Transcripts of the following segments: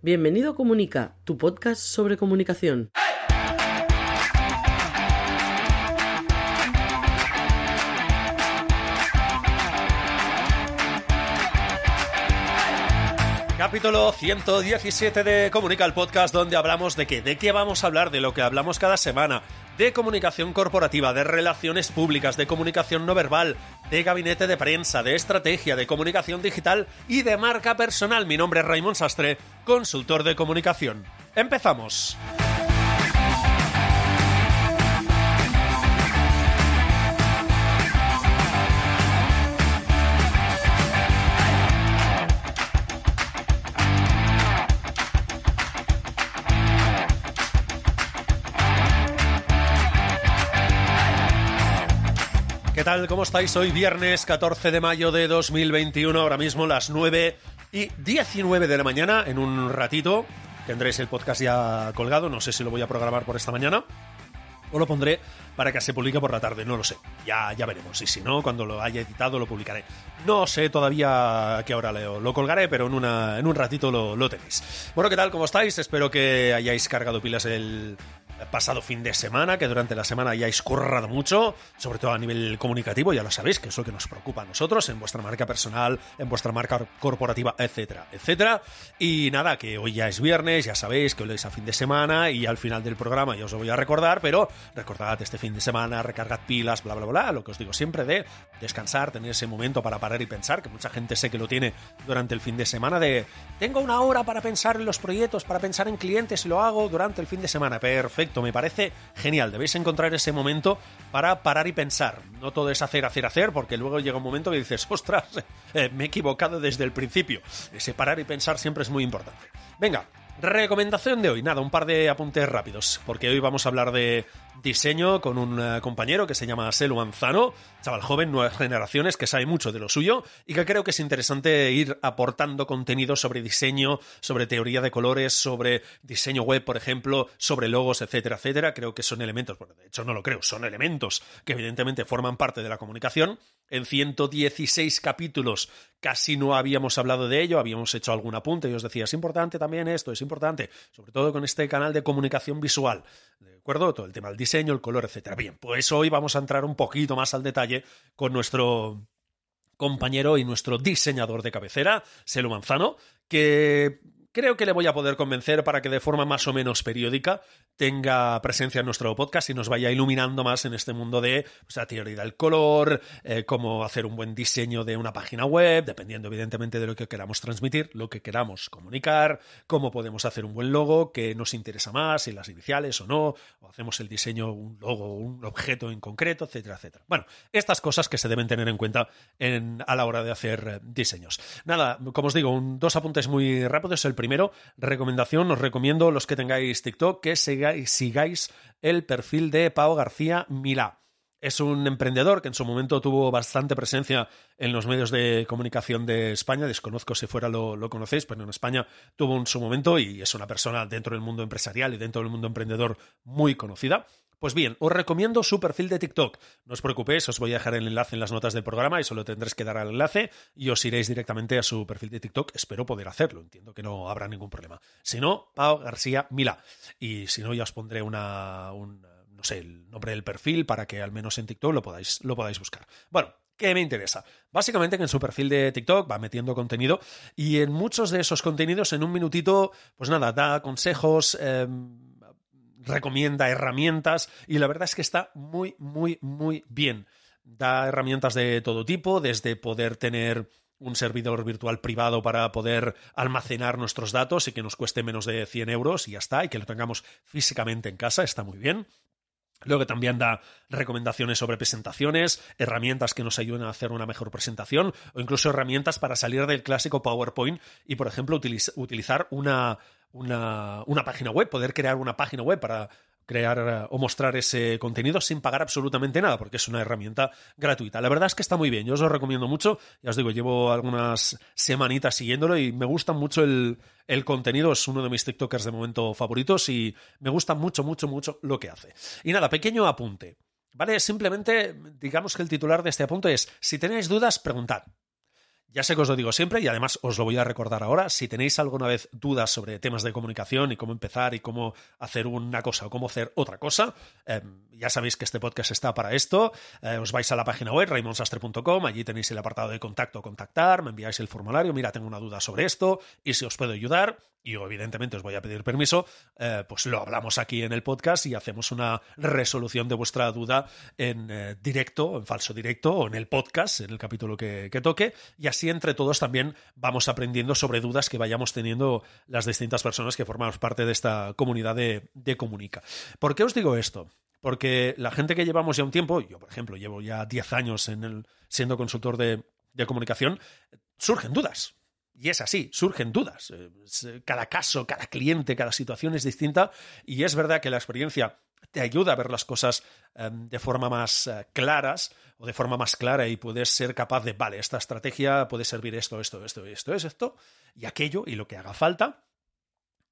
Bienvenido a Comunica, tu podcast sobre comunicación. Capítulo 117 de Comunica el podcast donde hablamos de qué, de qué vamos a hablar, de lo que hablamos cada semana, de comunicación corporativa, de relaciones públicas, de comunicación no verbal, de gabinete de prensa, de estrategia, de comunicación digital y de marca personal. Mi nombre es Raymond Sastre, consultor de comunicación. Empezamos. ¿Qué tal? ¿Cómo estáis? Hoy viernes 14 de mayo de 2021, ahora mismo las 9 y 19 de la mañana. En un ratito tendréis el podcast ya colgado, no sé si lo voy a programar por esta mañana o lo pondré para que se publique por la tarde, no lo sé. Ya, ya veremos. Y si no, cuando lo haya editado lo publicaré. No sé todavía a qué hora lo, colgaré, pero en, una, en un ratito lo, lo tenéis. Bueno, ¿qué tal? ¿Cómo estáis? Espero que hayáis cargado pilas el, pasado fin de semana, que durante la semana hayáis currado mucho, sobre todo a nivel comunicativo, ya lo sabéis, que es lo que nos preocupa a nosotros, en vuestra marca personal, en vuestra marca corporativa, etcétera, etcétera. Y nada, que hoy ya es viernes, ya sabéis que hoy es a fin de semana y al final del programa yo os lo voy a recordar, pero recordad este fin de semana, recargad pilas, bla, bla, bla, lo que os digo siempre de descansar, tener ese momento para parar y pensar, que mucha gente sé que lo tiene durante el fin de semana, de tengo una hora para pensar en los proyectos, para pensar en clientes y lo hago durante el fin de semana. Perfecto, me parece genial. Debéis encontrar ese momento para parar y pensar. No todo es hacer, hacer, hacer, porque luego llega un momento que dices, ostras, eh, me he equivocado desde el principio. Ese parar y pensar siempre es muy importante. Venga, Recomendación de hoy, nada, un par de apuntes rápidos, porque hoy vamos a hablar de diseño con un eh, compañero que se llama Selu Manzano, chaval joven, nuevas generaciones, que sabe mucho de lo suyo y que creo que es interesante ir aportando contenido sobre diseño, sobre teoría de colores, sobre diseño web, por ejemplo, sobre logos, etcétera, etcétera. Creo que son elementos, bueno, de hecho no lo creo, son elementos que evidentemente forman parte de la comunicación. En 116 capítulos casi no habíamos hablado de ello, habíamos hecho algún apunte y os decía, es importante también esto, es importante, sobre todo con este canal de comunicación visual, ¿de acuerdo? Todo el tema del diseño, el color, etcétera. Bien, pues hoy vamos a entrar un poquito más al detalle con nuestro compañero y nuestro diseñador de cabecera, Selu Manzano, que creo que le voy a poder convencer para que de forma más o menos periódica tenga presencia en nuestro podcast y nos vaya iluminando más en este mundo de pues, la teoría del color, eh, cómo hacer un buen diseño de una página web, dependiendo evidentemente de lo que queramos transmitir, lo que queramos comunicar, cómo podemos hacer un buen logo, que nos interesa más, si las iniciales o no, o hacemos el diseño, un logo, un objeto en concreto, etcétera, etcétera. Bueno, estas cosas que se deben tener en cuenta en, a la hora de hacer eh, diseños. Nada, como os digo, un, dos apuntes muy rápidos. El primero, recomendación, os recomiendo los que tengáis TikTok que sigáis, sigáis el perfil de Pau García Milá. Es un emprendedor que en su momento tuvo bastante presencia en los medios de comunicación de España. Desconozco si fuera lo, lo, conocéis, pero en España tuvo en su momento y es una persona dentro del mundo empresarial y dentro del mundo emprendedor muy conocida. Pues bien, os recomiendo su perfil de TikTok. No os preocupéis, os voy a dejar el enlace en las notas del programa y solo tendréis que dar al enlace y os iréis directamente a su perfil de TikTok. Espero poder hacerlo, entiendo que no habrá ningún problema. Si no, Pau García Mila. Y si no, ya os pondré una, un, no sé, el nombre del perfil para que al menos en TikTok lo podáis, lo podáis buscar. Bueno, ¿Qué me interesa? Básicamente que en su perfil de TikTok va metiendo contenido y en muchos de esos contenidos en un minutito, pues nada, da consejos, eh, recomienda herramientas y la verdad es que está muy, muy, muy bien. Da herramientas de todo tipo, desde poder tener un servidor virtual privado para poder almacenar nuestros datos y que nos cueste menos de 100 euros y ya está, y que lo tengamos físicamente en casa, está muy bien. Luego también da recomendaciones sobre presentaciones, herramientas que nos ayuden a hacer una mejor presentación o incluso herramientas para salir del clásico PowerPoint y, por ejemplo, utiliz utilizar una, una, una página web, poder crear una página web para crear eh, o mostrar ese contenido sin pagar absolutamente nada, porque es una herramienta gratuita. La verdad es que está muy bien, yo os lo recomiendo mucho, ya os digo, llevo algunas semanitas siguiéndolo y me gusta mucho el, el contenido, es uno de mis TikTokers de momento favoritos y me gusta mucho, mucho, mucho lo que hace. Y nada, pequeño apunte. ¿Vale? Simplemente, digamos que el titular de este apunte es, si tenéis dudas, preguntad. Ya sé que os lo digo siempre y además os lo voy a recordar ahora. Si tenéis alguna vez dudas sobre temas de comunicación y cómo empezar y cómo hacer una cosa o cómo hacer otra cosa, eh, ya sabéis que este podcast está para esto. Eh, os vais a la página web raimonsastre.com, allí tenéis el apartado de contacto, contactar, me enviáis el formulario, mira, tengo una duda sobre esto y si os puedo ayudar, y evidentemente os voy a pedir permiso, eh, pues lo hablamos aquí en el podcast y hacemos una resolución de vuestra duda en eh, directo, en falso directo o en el podcast, en el capítulo que, que, toque. Y así entre todos también vamos aprendiendo sobre dudas que vayamos teniendo las distintas personas que formamos parte de esta comunidad de, de Comunica. ¿Por qué os digo esto? Porque la gente que llevamos ya un tiempo, yo por ejemplo llevo ya 10 años en el, siendo consultor de, de comunicación, surgen dudas y es así, surgen dudas. Eh, cada caso, cada cliente, cada situación es distinta y es verdad que la experiencia te ayuda a ver las cosas um, de forma más uh, claras o de forma más clara y puedes ser capaz de, vale, esta estrategia puede servir esto, esto, esto, esto, es esto y aquello y lo que haga falta.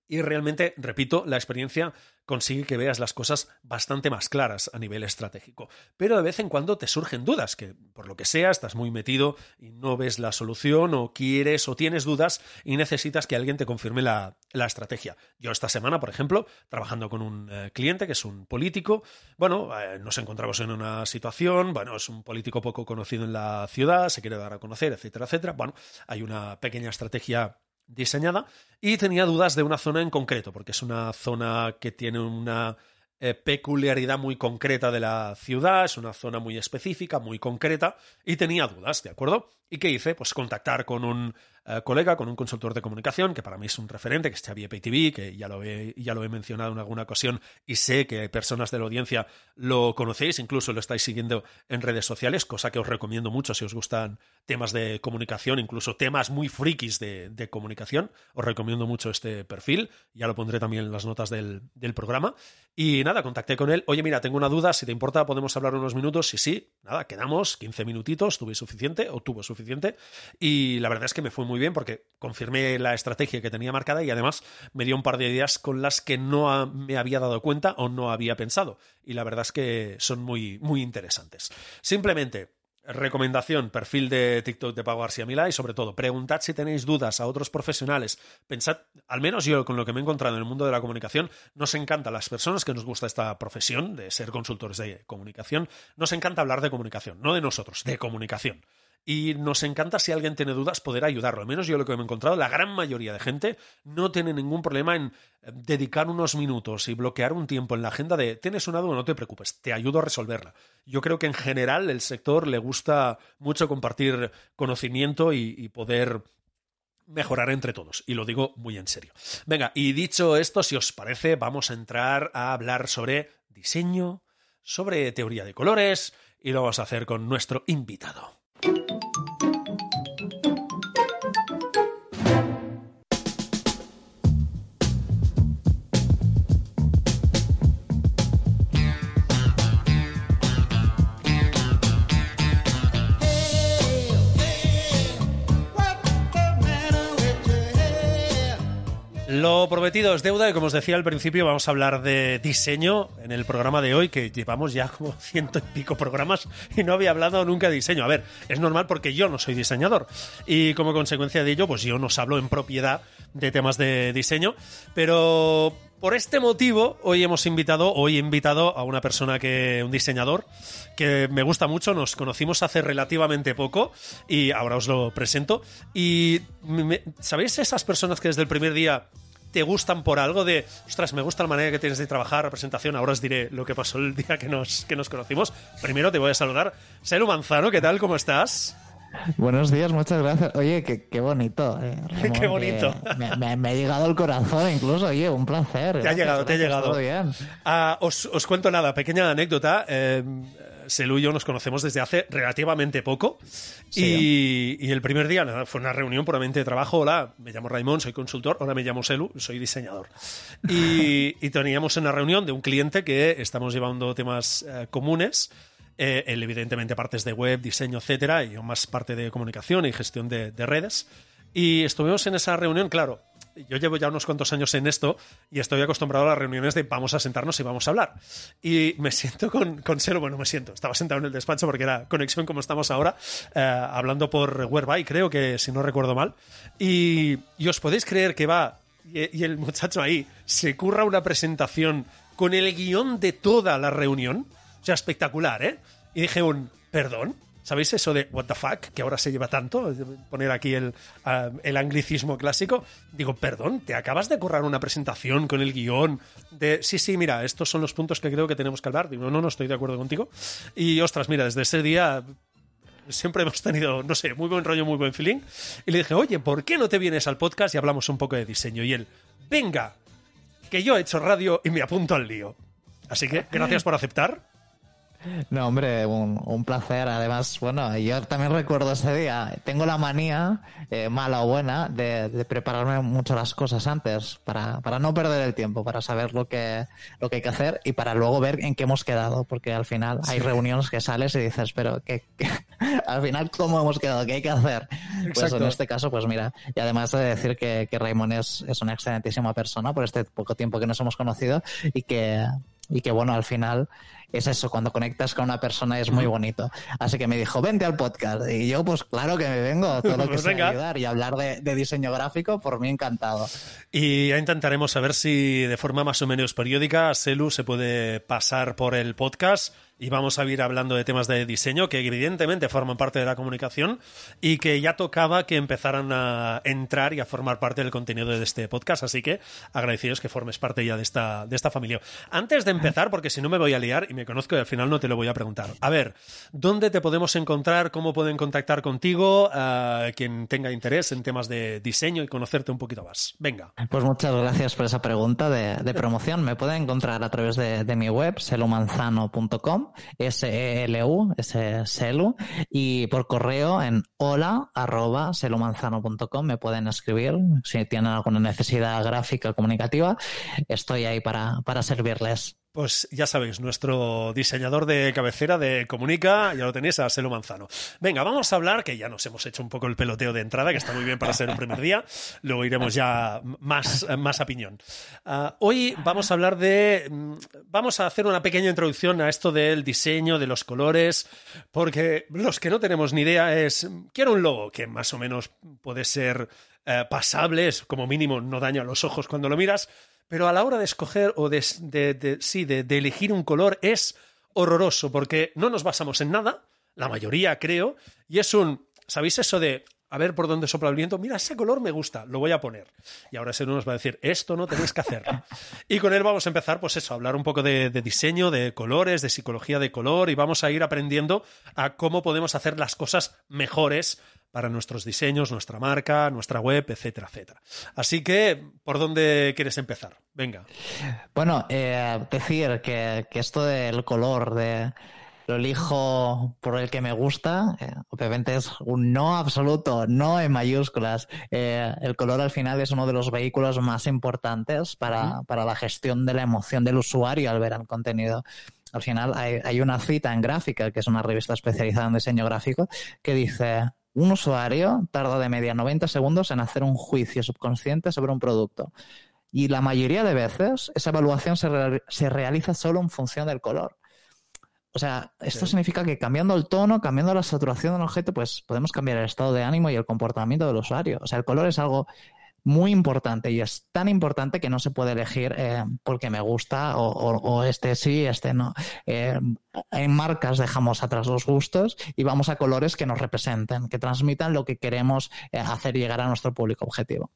Y realmente, repito, la experiencia consigue que veas las cosas bastante más claras a nivel estratégico. Pero de vez en cuando te surgen dudas, que por lo que sea estás muy metido y no ves la solución o quieres o tienes dudas y necesitas que alguien te confirme la, la estrategia. Yo esta semana, por ejemplo, trabajando con un eh, cliente que es un político, bueno, eh, nos encontramos en una situación, bueno, es un político poco conocido en la ciudad, se quiere dar a conocer, etcétera, etcétera. Bueno, hay una pequeña estrategia diseñada y tenía dudas de una zona en concreto, porque es una zona que tiene una eh, peculiaridad muy concreta de la ciudad, es una zona muy específica, muy concreta, y tenía dudas, ¿de acuerdo? ¿Y qué hice? Pues contactar con un eh, colega, con un consultor de comunicación, que para mí es un referente, que es Xavier PayTV, que ya lo, he, ya lo he mencionado en alguna ocasión y sé que personas de la audiencia lo conocéis, incluso lo estáis siguiendo en redes sociales, cosa que os recomiendo mucho si os gustan temas de comunicación, incluso temas muy frikis de, de comunicación. Os recomiendo mucho este perfil, ya lo pondré también en las notas del, del programa. Y nada, contacté con él. Oye, mira, tengo una duda, si te importa, podemos hablar unos minutos. Sí, sí, nada, quedamos 15 minutitos, tuve suficiente o tuvo suficiente. Y la verdad es que me fue muy bien porque confirmé la estrategia que tenía marcada y además me dio un par de ideas con las que no me había dado cuenta o no había pensado. Y la verdad es que son muy, muy interesantes. Simplemente, Recomendación, perfil de TikTok de Pau García Milá y sobre todo, preguntad si tenéis dudas a otros profesionales. Pensad, al menos yo con lo que me he encontrado en el mundo de la comunicación, nos encanta, las personas que nos gusta esta profesión de ser consultores de comunicación, nos encanta hablar de comunicación, no de nosotros, de comunicación y nos encanta si alguien tiene dudas poder ayudarlo. Al menos yo lo que me he encontrado, la gran mayoría de gente no tiene ningún problema en eh, dedicar unos minutos y bloquear un tiempo en la agenda de tienes una duda, no te preocupes, te ayudo a resolverla. Yo creo que en general el sector le gusta mucho compartir conocimiento y, y poder mejorar entre todos. Y lo digo muy en serio. Venga, y dicho esto, si os parece, vamos a entrar a hablar sobre diseño, sobre teoría de colores, y lo vamos a hacer con nuestro invitado. Thank you. Lo prometido es deuda y como os decía al principio vamos a hablar de diseño en el programa de hoy que llevamos ya como ciento y pico programas y no había hablado nunca de diseño. A ver, es normal porque yo no soy diseñador y como consecuencia de ello pues yo no os hablo en propiedad de temas de diseño, pero por este motivo, hoy hemos invitado, hoy he invitado a una persona que, un diseñador, que me gusta mucho, nos conocimos hace relativamente poco y ahora os lo presento. Y, ¿sabéis esas personas que desde el primer día te gustan por algo de, ostras, me gusta la manera que tienes de trabajar, representación, ahora os diré lo que pasó el día que nos, que nos conocimos. Primero te voy a saludar. Selu Manzano, ¿qué tal? ¿Cómo estás? Buenos días, muchas gracias. Oye, qué, qué bonito. Eh, Ramón, qué bonito. Me, me, me, ha llegado el corazón incluso, oye, un placer. Te ha llegado, gracias, te ha llegado. Todo bien. Uh, os, os, cuento nada, pequeña anécdota. Eh, Selu y yo nos conocemos desde hace relativamente poco. Y, y el primer día nada, fue una reunión puramente de trabajo. Hola, me llamo Raimón, soy consultor. Ahora me llamo Selu, soy diseñador. Y, y teníamos una reunión de un cliente que estamos llevando temas eh, comunes. Eh, él, evidentemente, partes de web, diseño, etcétera, y yo más parte de comunicación y gestión de, de redes. Y estuvimos en esa reunión, claro. Yo llevo ya unos cuantos años en esto y estoy acostumbrado a las reuniones de vamos a sentarnos y vamos a hablar. Y me siento con, con Selo, bueno, me siento, estaba sentado en el despacho porque era conexión como estamos ahora, eh, hablando por Whereby, creo que si no recuerdo mal. Y, y os podéis creer que va y, y el muchacho ahí se curra una presentación con el guion de toda la reunión. O sea, espectacular, ¿eh? Y dije un, perdón, ¿Sabéis eso de what the fuck? Que ahora se lleva tanto, poner aquí el, uh, el, anglicismo clásico. Digo, perdón, ¿te acabas de currar una presentación con el guion de, sí, sí, mira, estos son los puntos que creo que tenemos que hablar? Digo, no, no estoy de acuerdo contigo. Y ostras, mira, desde ese día siempre hemos tenido, no sé, muy buen rollo, muy buen feeling. Y le dije, oye, ¿por qué no te vienes al podcast y hablamos un poco de diseño? Y él, venga, que yo he hecho radio y me apunto al lío. Así que gracias por aceptar. No, hombre, un, un, placer. Además, bueno, yo también recuerdo ese día. Tengo la manía, eh, mala o buena, de, de, prepararme mucho las cosas antes para, para no perder el tiempo, para saber lo que, lo que hay que hacer y para luego ver en qué hemos quedado, porque al final hay sí. reuniones que sales y dices, pero ¿qué, qué? al final, ¿cómo hemos quedado? ¿Qué hay que hacer? Exacto. Pues en este caso, pues mira, y además de decir que, que Raymond es, es una excelentísima persona por este poco tiempo que nos hemos conocido y que y que bueno, al final es eso, cuando conectas con una persona es muy bonito. Así que me dijo, vente al podcast. Y yo, pues claro que me vengo, todo lo que pues sea ayudar y hablar de, de, diseño gráfico, por mí encantado. Y ya intentaremos saber si de forma más o menos periódica Selu se puede pasar por el podcast y vamos a ir hablando de temas de diseño que evidentemente forman parte de la comunicación y que ya tocaba que empezaran a entrar y a formar parte del contenido de este podcast. Así que agradecidos que formes parte ya de esta, de esta familia. Antes de empezar, porque si no me voy a liar y me conozco y al final no te lo voy a preguntar. A ver, ¿dónde te podemos encontrar? ¿Cómo pueden contactar contigo? Uh, quien tenga interés en temas de diseño y conocerte un poquito más. Venga. Pues muchas gracias por esa pregunta de, promoción. Me pueden encontrar a través de, de mi web, selumanzano.com S-E-L-U, Selu, y por correo en hola arroba me pueden escribir si tienen alguna necesidad gráfica comunicativa. Estoy ahí para, para servirles. Pues ya sabéis, nuestro diseñador de cabecera de Comunica, ya lo tenéis a Selo Manzano. Venga, vamos a hablar, que ya nos hemos hecho un poco el peloteo de entrada, que está muy bien para ser un primer día. Luego iremos ya más, más a piñón. Uh, hoy vamos a hablar de. Vamos a hacer una pequeña introducción a esto del diseño, de los colores, porque los que no tenemos ni idea es. Quiero un logo que más o menos puede ser uh, pasable, es como mínimo no daña los ojos cuando lo miras pero a la hora de escoger o de, de, de sí, de, de, elegir un color es horroroso porque no nos basamos en nada, la mayoría creo, y es un, ¿sabéis eso de a ver por dónde sopla el viento? Mira, ese color me gusta, lo voy a poner. Y ahora ese nos va a decir, esto no tenéis que hacer. Y con él vamos a empezar, pues eso, a hablar un poco de, de diseño, de colores, de psicología de color, y vamos a ir aprendiendo a cómo podemos hacer las cosas mejores para nuestros diseños, nuestra marca, nuestra web, etcétera, etcétera. Así que, ¿por dónde quieres empezar? Venga. Bueno, eh, decir que, que, esto del color, de lo elijo por el que me gusta, eh, obviamente es un no absoluto, no en mayúsculas. Eh, el color al final es uno de los vehículos más importantes para, para la gestión de la emoción del usuario al ver el contenido al final hay, hay, una cita en Gráfica, que es una revista especializada en diseño gráfico, que dice, un usuario tarda de media 90 segundos en hacer un juicio subconsciente sobre un producto. Y la mayoría de veces esa evaluación se, re se realiza solo en función del color. O sea, esto sí. significa que cambiando el tono, cambiando la saturación del objeto, pues podemos cambiar el estado de ánimo y el comportamiento del usuario. O sea, el color es algo muy importante y es tan importante que no se puede elegir eh, porque me gusta o, o, o, este sí, este no. Eh, en marcas dejamos atrás los gustos y vamos a colores que nos representen, que transmitan lo que queremos eh, hacer llegar a nuestro público objetivo.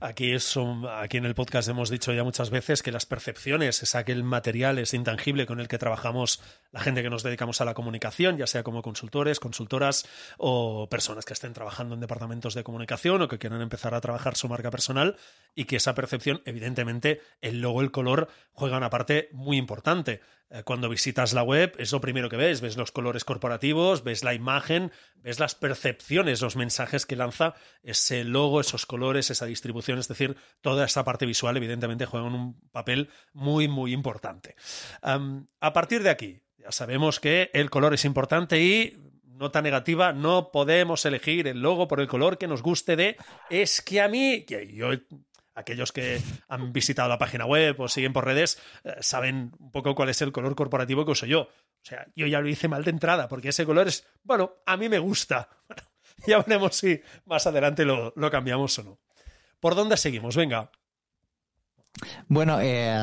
Aquí, es un, aquí en el podcast hemos dicho ya muchas veces que las percepciones es aquel material, es intangible con el que trabajamos la gente que nos dedicamos a la comunicación, ya sea como consultores, consultoras o personas que estén trabajando en departamentos de comunicación o que quieran empezar a trabajar su marca personal y que esa percepción, evidentemente, el logo, el color, juega una parte muy importante. Eh, cuando visitas la web es lo primero que ves, ves los colores corporativos, ves la imagen, ves las percepciones, los mensajes que lanza ese logo, esos colores, esa distribución, es decir, toda esa parte visual evidentemente juega un papel muy, muy importante. a partir de aquí, ya sabemos que el color es importante y nota negativa, no podemos elegir el logo por el color que nos guste de. Es que a mí, que yo aquellos que han visitado la página web o siguen por redes eh, saben un poco cuál es el color corporativo que uso yo. O sea, yo ya lo hice mal de entrada, porque ese color es, bueno, a mí me gusta. ya veremos si más adelante lo, lo cambiamos o no. ¿Por dónde seguimos? Venga. Bueno, eh,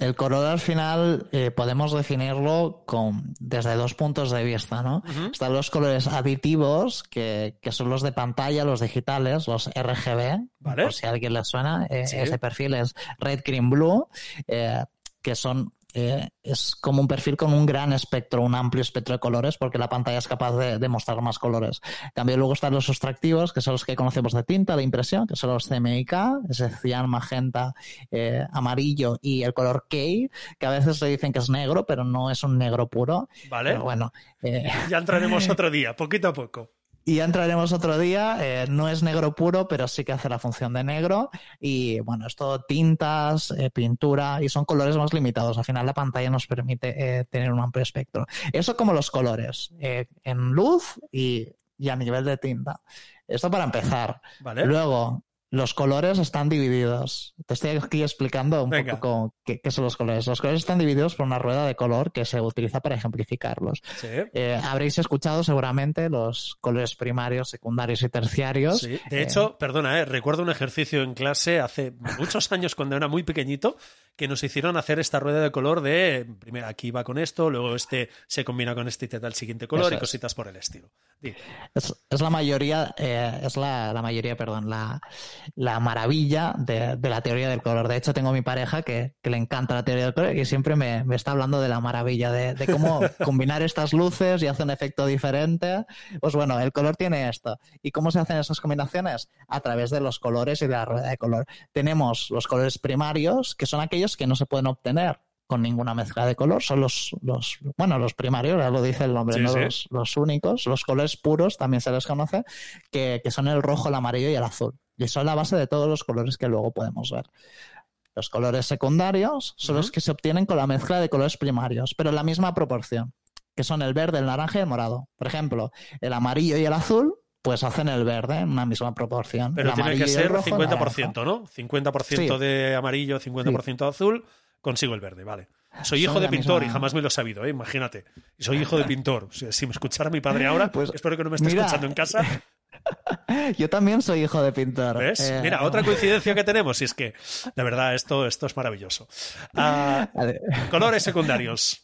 el color al final eh, podemos definirlo con, desde dos puntos de vista, ¿no? Están los colores aditivos, que, que, son los de pantalla, los digitales, los RGB, por si a alguien le suena. Eh, ese perfil es Red, Green, Blue, que son eh, es como un perfil con un gran espectro, un amplio espectro de colores, porque la pantalla es capaz de, mostrar más colores. En cambio, luego están los sustractivos, que son los que conocemos de tinta, de impresión, que son los CMYK, ese cian, magenta, eh, amarillo y el color K, que a veces le dicen que es negro, pero no es un negro puro. Vale. bueno. Eh, ya entraremos otro día, poquito a poco. Y ya entraremos otro día. Eh, no es negro puro, pero sí que hace la función de negro. Y bueno, es todo tintas, eh, pintura y son colores más limitados. Al final la pantalla nos permite eh, tener un amplio espectro. Eso como los colores, en luz y, y, a nivel de tinta. Esto para empezar. Vale. Luego, los colores están divididos. Te estoy aquí explicando un poco qué, son los colores. Los colores están divididos por una rueda de color que se utiliza para ejemplificarlos. Eh, habréis escuchado seguramente los colores primarios, secundarios y terciarios. De eh, hecho, perdona, eh, recuerdo un ejercicio en clase hace muchos años cuando era muy pequeñito que nos hicieron hacer esta rueda de color de, primero aquí va con esto, luego este se combina con este y te da el siguiente color y cositas por el estilo. Es, la mayoría, eh, es la, mayoría, perdón, la, la maravilla de, la teoría del color. De hecho, tengo mi pareja que, le encanta la teoría del color y siempre me, está hablando de la maravilla, de, cómo combinar estas luces y hace un efecto diferente. Pues bueno, el color tiene esto. ¿Y cómo se hacen esas combinaciones? A través de los colores y de la rueda de color. Tenemos los colores primarios, que son aquellos que no se pueden obtener con ninguna mezcla de color, son los, los bueno, los primarios, ya lo dice el nombre, no Los, únicos, los colores puros también se les conoce, que, son el rojo, el amarillo y el azul. Y son la base de todos los colores que luego podemos ver. Los colores secundarios son los que se obtienen con la mezcla de colores primarios, pero en la misma proporción, que son el verde, el naranja y el morado. Por ejemplo, el amarillo y el azul pues hacen el verde en una misma proporción. Pero tiene que ser 50%, ¿no? 50% de amarillo, 50% de azul, consigo el verde, vale. Soy hijo de pintor y jamás me lo he sabido, ¿eh? imagínate. soy hijo de pintor. si me escuchara mi padre ahora, pues, espero que no me esté escuchando en casa. Yo también soy hijo de pintor. ¿Ves? Eh, Mira, otra coincidencia que tenemos y es que, de verdad, esto, esto es maravilloso. Ah, colores secundarios.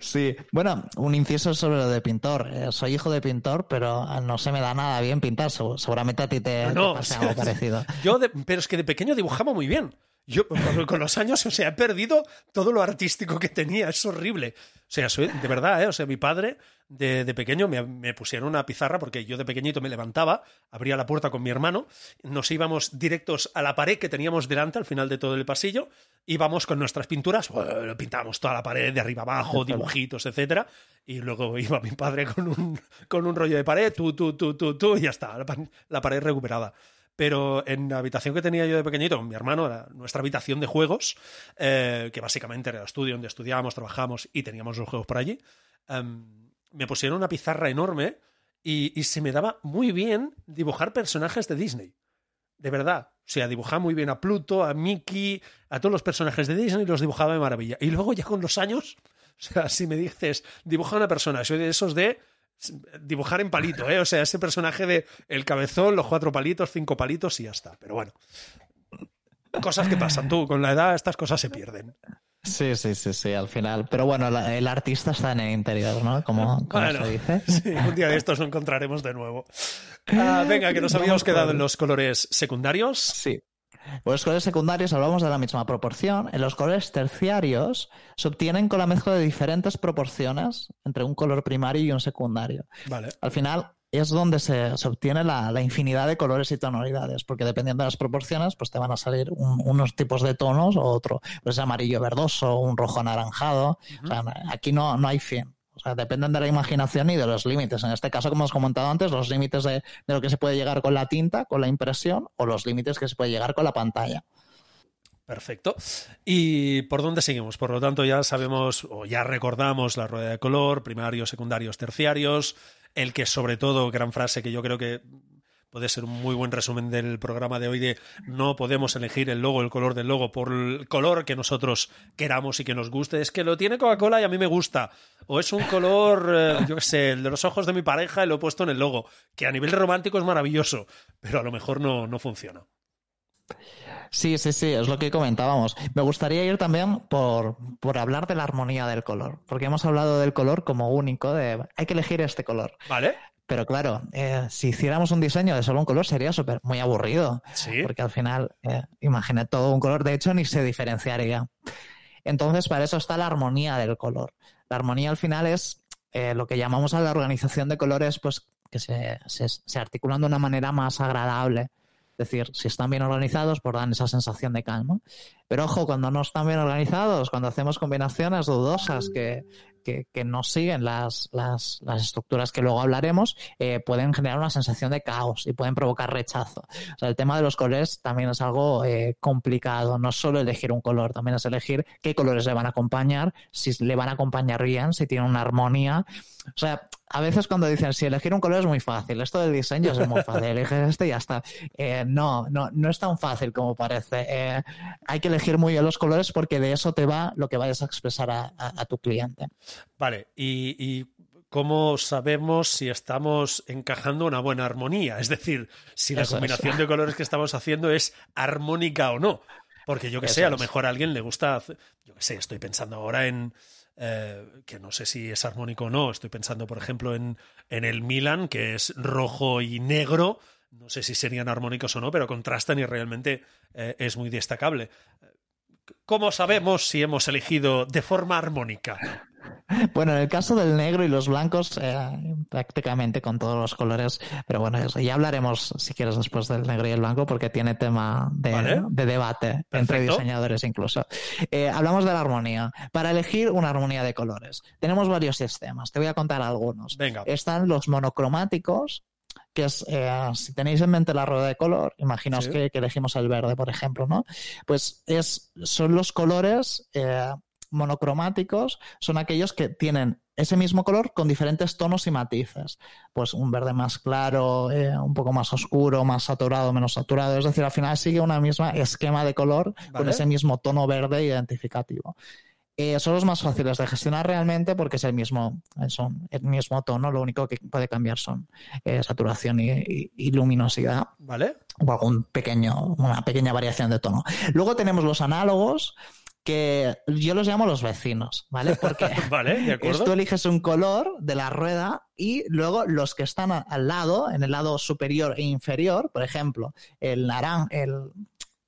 Sí, bueno, un inciso sobre lo de pintor. Eh, soy hijo de pintor, pero no se me da nada bien pintar. Seguramente a ti te, algo parecido. Yo, pero es que de pequeño dibujaba muy bien. Yo con los años, o sea, he perdido todo lo artístico que tenía, es horrible. O sea, soy, de verdad, ¿eh? O sea, mi padre de, de pequeño me, me, pusieron una pizarra porque yo de pequeñito me levantaba, abría la puerta con mi hermano, nos íbamos directos a la pared que teníamos delante al final de todo el pasillo, íbamos con nuestras pinturas, bueno, pintábamos toda la pared de arriba abajo, dibujitos, etcétera, y luego iba mi padre con un, con un rollo de pared, tú, tú, tú, tú, tú, y ya está, la, la pared recuperada pero en la habitación que tenía yo de pequeñito, con mi hermano, era nuestra habitación de juegos, eh, que básicamente era el estudio donde estudiábamos, trabajábamos y teníamos los juegos por allí, em, me pusieron una pizarra enorme y, se me daba muy bien dibujar personajes de Disney. De verdad. O sea, dibujaba muy bien a Pluto, a Mickey, a todos los personajes de Disney, los dibujaba de maravilla. Y luego ya con los años, o sea, si me dices, dibuja una persona, soy de esos de dibujar en palito, ¿eh? O sea, ese personaje de el cabezón, los cuatro palitos, cinco palitos y ya está. Pero bueno, cosas que pasan. Tú, con la edad, estas cosas se pierden. Sí, sí, sí, sí, al final. Pero bueno, el artista está en el interior, ¿no? Como, se dice. Sí, un día de estos lo encontraremos de nuevo. Ah, venga, que nos habíamos quedado en los colores secundarios. Sí. Pues los colores secundarios hablamos de la misma proporción. En los colores terciarios se obtienen con la mezcla de diferentes proporciones entre un color primario y un secundario. Vale. Al final, es donde se, se obtiene la, la, infinidad de colores y tonalidades, porque dependiendo de las proporciones, pues te van a salir un, unos tipos de tonos o otro, pues amarillo verdoso, un rojo anaranjado. Uh -huh. o sea, aquí no, no hay fin. O sea, dependen de la imaginación y de los límites. En este caso, como hemos comentado antes, los límites de, de, lo que se puede llegar con la tinta, con la impresión, o los límites que se puede llegar con la pantalla. Perfecto. ¿Y por dónde seguimos? Por lo tanto, ya sabemos o ya recordamos la rueda de color, primarios, secundarios, terciarios, el que sobre todo, gran frase que yo creo que puede ser un muy buen resumen del programa de hoy de no podemos elegir el logo, el color del logo por el color que nosotros queramos y que nos guste. Es que lo tiene Coca-Cola y a mí me gusta. O es un color, eh, yo qué sé, el de los ojos de mi pareja y lo he puesto en el logo, que a nivel romántico es maravilloso, pero a lo mejor no, no funciona. Sí, sí, sí, es lo que comentábamos. Me gustaría ir también por, por hablar de la armonía del color, porque hemos hablado del color como único, de hay que elegir este color. Vale. Pero claro, eh, si hiciéramos un diseño de solo un color sería súper muy aburrido. Sí. Porque al final, eh, imagina todo un color, de hecho, ni se diferenciaría. Entonces, para eso está la armonía del color. La armonía al final es eh, lo que llamamos a la organización de colores, pues que se, se, se articulan de una manera más agradable. Es decir, si están bien organizados, pues dan esa sensación de calma. Pero ojo, cuando no están bien organizados, cuando hacemos combinaciones dudosas que, que, no siguen las, las, estructuras que luego hablaremos, eh, pueden generar una sensación de caos y pueden provocar rechazo. O sea, el tema de los colores también es algo eh, complicado. No solo elegir un color, también es elegir qué colores le van a acompañar, si le van a acompañar bien, si tiene una armonía. O sea, a veces cuando dicen si elegir un color es muy fácil, esto del diseño es muy fácil, eliges este y ya está. Eh, no, no, no es tan fácil como parece. Eh, hay que elegir muy bien los colores porque de eso te va lo que vayas a expresar a, a, a tu cliente. Vale, y, y ¿cómo sabemos si estamos encajando una buena armonía? Es decir, si la Eso combinación es. de colores que estamos haciendo es armónica o no. Porque yo que sé, a lo mejor a alguien le gusta, yo que sé, estoy pensando ahora en, eh, que no sé si es armónico o no. Estoy pensando, por ejemplo, en, en el Milan, que es rojo y negro. No sé si serían armónicos o no, pero contrastan y realmente eh, es muy destacable. ¿Cómo sabemos si hemos elegido de forma armónica? Bueno, en el caso del negro y los blancos, eh, prácticamente con todos los colores, pero bueno, eso, ya hablaremos, si quieres, después del negro y el blanco, porque tiene tema de, vale. de debate Perfecto. entre diseñadores incluso. Eh, hablamos de la armonía. Para elegir una armonía de colores, tenemos varios sistemas. Te voy a contar algunos. Venga. Están los monocromáticos, que es, eh, si tenéis en mente la rueda de color, imaginaos Sí. que, que elegimos el verde, por ejemplo, ¿no? Pues es, son los colores eh, monocromáticos, son aquellos que tienen ese mismo color con diferentes tonos y matices. Pues un verde más claro, eh, un poco más oscuro, más saturado, menos saturado. Es decir, al final sigue una misma esquema de color con ese mismo tono verde identificativo. Eh, son los más fáciles de gestionar realmente porque es el mismo, son el mismo tono, lo único que puede cambiar son eh, saturación y, y- y luminosidad ¿Vale? o algún pequeño, una pequeña variación de tono. Luego tenemos los análogos, que yo los llamo los vecinos, ¿vale? Porque Vale, de acuerdo. tú eliges un color de la rueda y luego los que están al lado, en el lado superior e inferior, por ejemplo, el naranja, el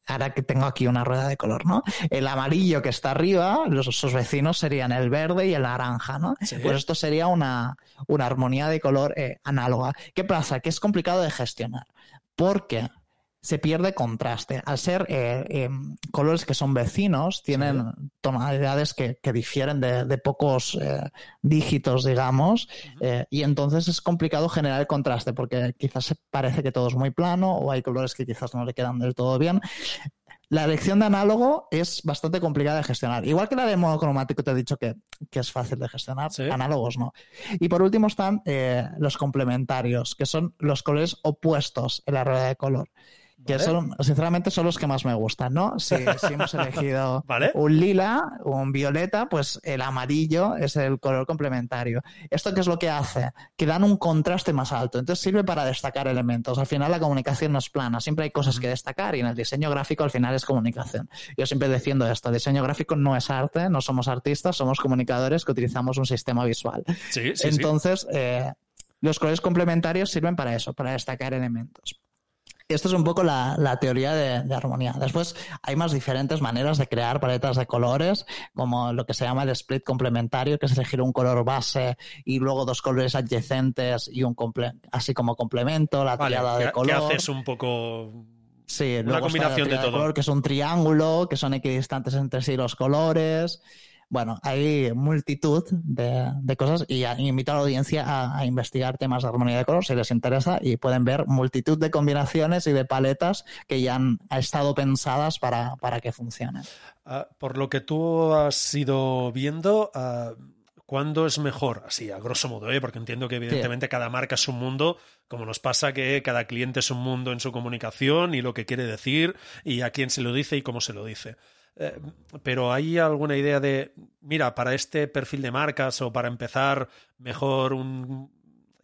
ahora que tengo aquí una rueda de color, ¿no? El amarillo que está arriba, los, sus vecinos serían el verde y el naranja, ¿no? Sí. Pues esto sería una, una armonía de color eh, análoga. ¿Qué pasa? Que es complicado de gestionar. Porque se pierde contraste. Al ser eh, eh, colores que son vecinos, tienen tonalidades que, que difieren de, de pocos eh, dígitos, digamos, eh, y entonces es complicado generar el contraste porque quizás parece que todo es muy plano o hay colores que quizás no le quedan del todo bien. La elección de análogo es bastante complicada de gestionar. Igual que la de monocromático te he dicho que, que es fácil de gestionar, Sí. análogos no. Y por último están eh, los complementarios, que son los colores opuestos en la rueda de color. Que son, sinceramente, son los que más me gustan, ¿no? Si, si hemos elegido Vale. un lila, un violeta, pues el amarillo es el color complementario. ¿Esto qué es lo que hace? Que dan un contraste más alto. Entonces sirve para destacar elementos. Al final la comunicación no es plana. Siempre hay cosas que destacar y en el diseño gráfico al final es comunicación. Yo siempre defiendo esto. diseño gráfico no es arte, no somos artistas, somos comunicadores que utilizamos un sistema visual. Sí, sí, sí. Entonces, eh, los colores complementarios sirven para eso, para destacar elementos. Esto es un poco la, teoría de, armonía. Después hay más diferentes maneras de crear paletas de colores, como lo que se llama el split complementario, que es elegir un color base y luego dos colores adyacentes y un así como complemento, la triada de color. ¿Qué haces un poco Sí, una combinación de todo. color, que es un triángulo, que son equidistantes entre sí los colores. Bueno, hay multitud de, cosas y, invito a la audiencia a, investigar temas de armonía de color si les interesa y pueden ver multitud de combinaciones y de paletas que ya han estado pensadas para, que funcionen. Ah, por lo que tú has ido viendo, uh, ¿cuándo es mejor? Así, a grosso modo, ¿eh? porque entiendo que evidentemente cada marca es un mundo, como nos pasa que cada cliente es un mundo en su comunicación y lo que quiere decir y a quién se lo dice y cómo se lo dice. Eh, pero ¿hay alguna idea de, mira, para este perfil de marcas o para empezar mejor un,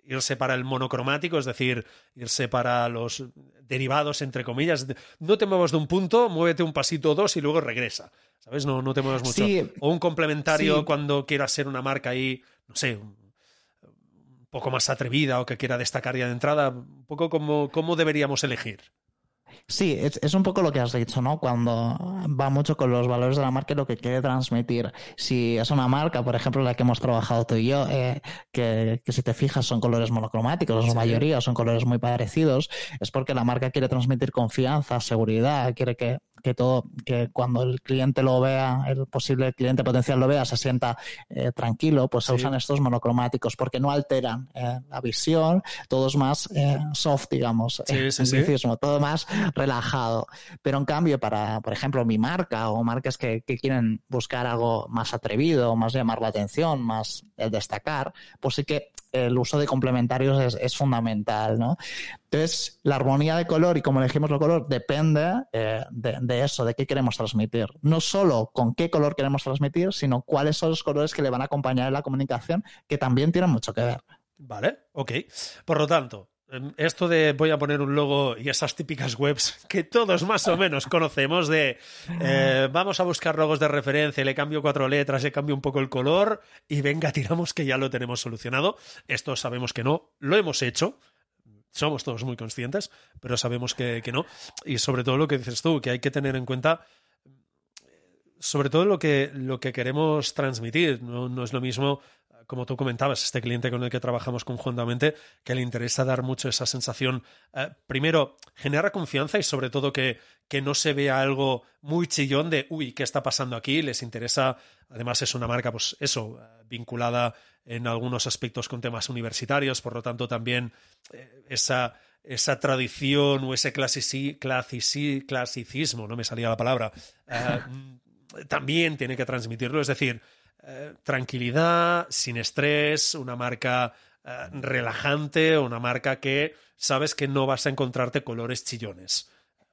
irse para el monocromático, es decir, irse para los derivados, entre comillas. No te muevas de un punto, muévete un pasito o dos y luego regresa. ¿Sabes? No, no te muevas mucho. o un complementario cuando quieras ser una marca ahí, no sé, un poco más atrevida o que quiera destacar ya de entrada. Un poco como cómo deberíamos elegir. Sí, es, un poco lo que has dicho, ¿no? Cuando va mucho con los valores de la marca y lo que quiere transmitir. Si es una marca, por ejemplo, la que hemos trabajado tú y yo, eh, que, si te fijas son colores monocromáticos, la mayoría son colores muy parecidos, es porque la marca quiere transmitir confianza, seguridad, quiere que que todo, que cuando el cliente lo vea, el posible cliente potencial lo vea, se sienta eh, tranquilo, pues se usan estos monocromáticos porque no alteran eh, la visión, todo es más eh, soft, digamos, sí, todo más relajado. Pero en cambio, para, por ejemplo, mi marca o marcas que, que quieren buscar algo más atrevido, más llamar la atención, más el destacar, pues sí que el uso de complementarios es, fundamental, ¿no? Entonces, la armonía de color y cómo elegimos el color depende eh, de, eso, de qué queremos transmitir. No solo con qué color queremos transmitir, sino cuáles son los colores que le van a acompañar en la comunicación, que también tienen mucho que ver. Vale, ok. Por lo tanto, esto de voy a poner un logo y esas típicas webs que todos más o menos conocemos de eh, vamos a buscar logos de referencia, le cambio cuatro letras, le cambio un poco el color y venga, tiramos que ya lo tenemos solucionado. Esto sabemos que no, lo hemos hecho, somos todos muy conscientes, pero sabemos que, no. Y sobre todo lo que dices tú, que hay que tener en cuenta sobre todo lo que, lo que queremos transmitir. No, no, es lo mismo, como tú comentabas, este cliente con el que trabajamos conjuntamente, que le interesa dar mucho esa sensación. Eh, primero, genera confianza y sobre todo que, que no se vea algo muy chillón de, uy, ¿qué está pasando aquí? Les interesa, además es una marca, pues eso, eh, vinculada en algunos aspectos con temas universitarios, por lo tanto también eh, esa, esa tradición o ese clasicismo, no me salía la palabra, también tiene que transmitirlo, es decir, eh, tranquilidad, sin estrés, una marca relajante, una marca que sabes que no vas a encontrarte colores chillones,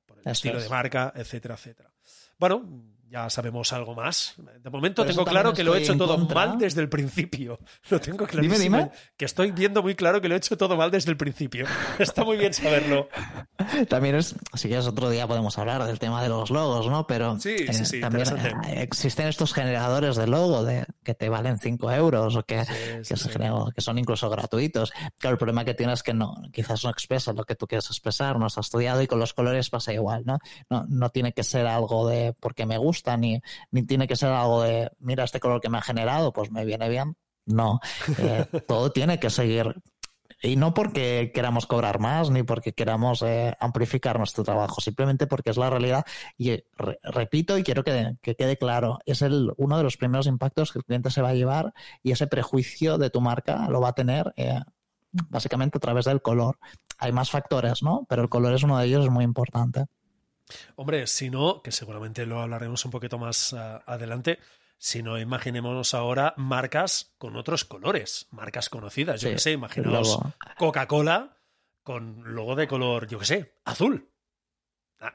por el estilo de marca, etcétera, etcétera. Bueno, ya sabemos algo más. De momento tengo claro que lo he hecho todo mal desde el principio. Lo tengo clarísimo. Dime, Que estoy viendo muy claro que lo he hecho todo mal desde el principio. Está muy bien saberlo. También es, si quieres otro día podemos hablar del tema de los logos, ¿no? Pero sí, sí, sí, eh, también eh, existen estos generadores de logo de, que te valen 5 euros o que, que, son incluso gratuitos. Claro, el problema que tienes es que no, quizás no expresas lo que tú quieres expresar, no has estudiado y con los colores pasa igual, ¿no? No, no tiene que ser algo de porque me gusta ni, ni tiene que ser algo de, mira, este color que me ha generado, pues me viene bien. No, eh, todo tiene que seguir. Y no porque queramos cobrar más ni porque queramos eh, amplificar nuestro trabajo, simplemente porque es la realidad. Y repito y quiero que, quede claro, es el, uno de los primeros impactos que el cliente se va a llevar y ese prejuicio de tu marca lo va a tener eh, básicamente a través del color. Hay más factores, ¿no? Pero el color es uno de ellos, es muy importante. Hombre, si no, que seguramente lo hablaremos un poquito más uh, adelante, si no, imaginémonos ahora marcas con otros colores, marcas conocidas. Yo qué sé, imaginaos Coca-Cola con logo de color, yo qué sé, azul.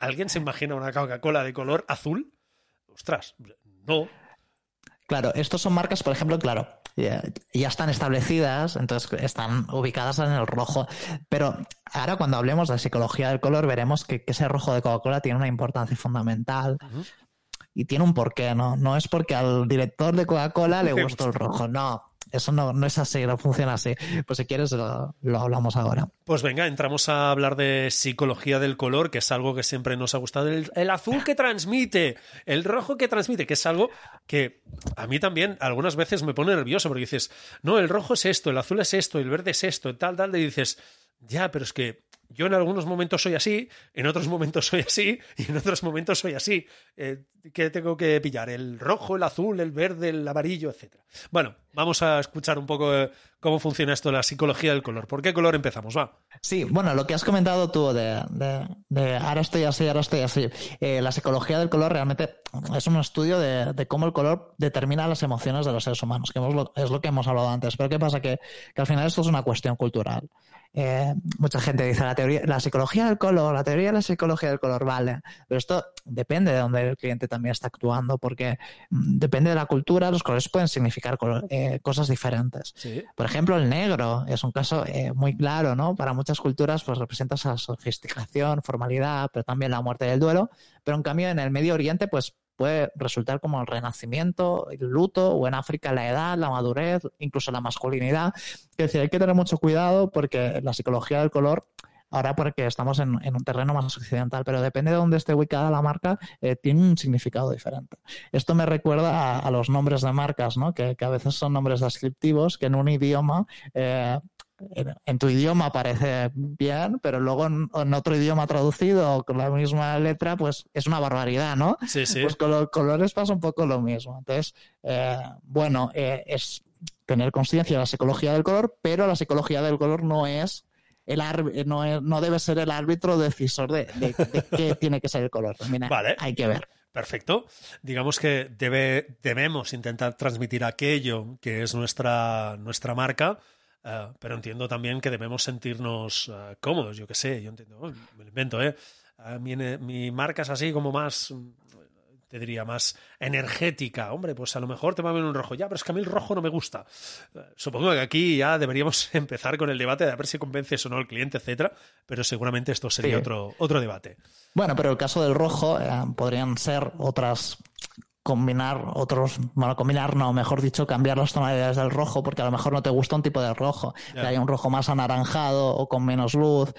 ¿Alguien se imagina una Coca-Cola de color azul? Ostras, no. Claro, estos son marcas, por ejemplo, claro, ya, están establecidas, entonces están ubicadas en el rojo. Pero ahora cuando hablemos de psicología del color, veremos que, ese rojo de Coca-Cola tiene una importancia fundamental. Y tiene un porqué, ¿no? No es porque al director de Coca-Cola le, gustó el rojo, no. eso no, no es así, no funciona así. Pues si quieres lo, lo, hablamos ahora. Pues venga, entramos a hablar de psicología del color, que es algo que siempre nos ha gustado. El, el, azul que transmite, el rojo que transmite, que es algo que a mí también algunas veces me pone nervioso, porque dices, no, el rojo es esto, el azul es esto, el verde es esto, tal, tal, y dices, ya, pero es que yo en algunos momentos soy así, en otros momentos soy así y en otros momentos soy así. Eh, ¿Qué tengo que pillar? ¿El rojo, el azul, el verde, el amarillo, etcétera? Bueno, vamos a escuchar un poco eh, cómo funciona esto la psicología del color. ¿Por qué color empezamos? Va. Sí, bueno, lo que has comentado tú de, de, de ahora estoy así, ahora estoy así. Eh, la psicología del color realmente es un estudio de, cómo el color determina las emociones de los seres humanos, que hemos, es lo que hemos hablado antes. Pero ¿qué pasa? Que al final esto es una cuestión cultural. Eh, mucha gente dice la teoría, la psicología del color, la teoría de la psicología del color, vale. Pero esto depende de donde el cliente también está actuando, porque mm, depende de la cultura, los colores pueden significar color, eh, cosas diferentes. Sí. Por ejemplo, el negro es un caso eh, muy claro, ¿no? Para muchas culturas, pues representa esa sofisticación, formalidad, pero también la muerte del duelo. Pero en cambio, en el Medio Oriente, pues puede resultar como el renacimiento, el luto, o en África la edad, la madurez, incluso la masculinidad. Es decir, hay que tener mucho cuidado porque la psicología del color, ahora porque estamos en, en un terreno más occidental, pero depende de dónde esté ubicada la marca, eh, tiene un significado diferente. Esto me recuerda a, los nombres de marcas, ¿no? que, que, a veces son nombres descriptivos que en un idioma eh, en, tu idioma parece bien, pero luego en, en, otro idioma traducido con la misma letra, pues es una barbaridad, ¿no? Sí, sí. Pues con los colores pasa un poco lo mismo. Entonces, eh, bueno, eh, es tener conciencia de la psicología del color, pero la psicología del color no es el no, es, no debe ser el árbitro decisor de, de, de qué tiene que ser el color. Vale. hay que ver. Perfecto. Digamos que debe, debemos intentar transmitir aquello que es nuestra, nuestra marca, Uh, pero entiendo también que debemos sentirnos uh, cómodos, yo qué sé, yo entiendo, oh, me lo invento, ¿eh? Uh, mi, mi, marca es así como más, te diría, más energética. Hombre, pues a lo mejor te va a ver un rojo, ya, pero es que a mí el rojo no me gusta. Supongo que aquí ya deberíamos empezar con el debate de a ver si convences o no al cliente, etcétera, pero seguramente esto sería sí. otro, otro debate. Bueno, pero el caso del rojo eh, podrían ser otras combinar otros, bueno, combinar no, mejor dicho, cambiar las tonalidades del rojo, porque a lo mejor no te gusta un tipo de rojo, yeah. que haya un rojo más anaranjado o con menos luz,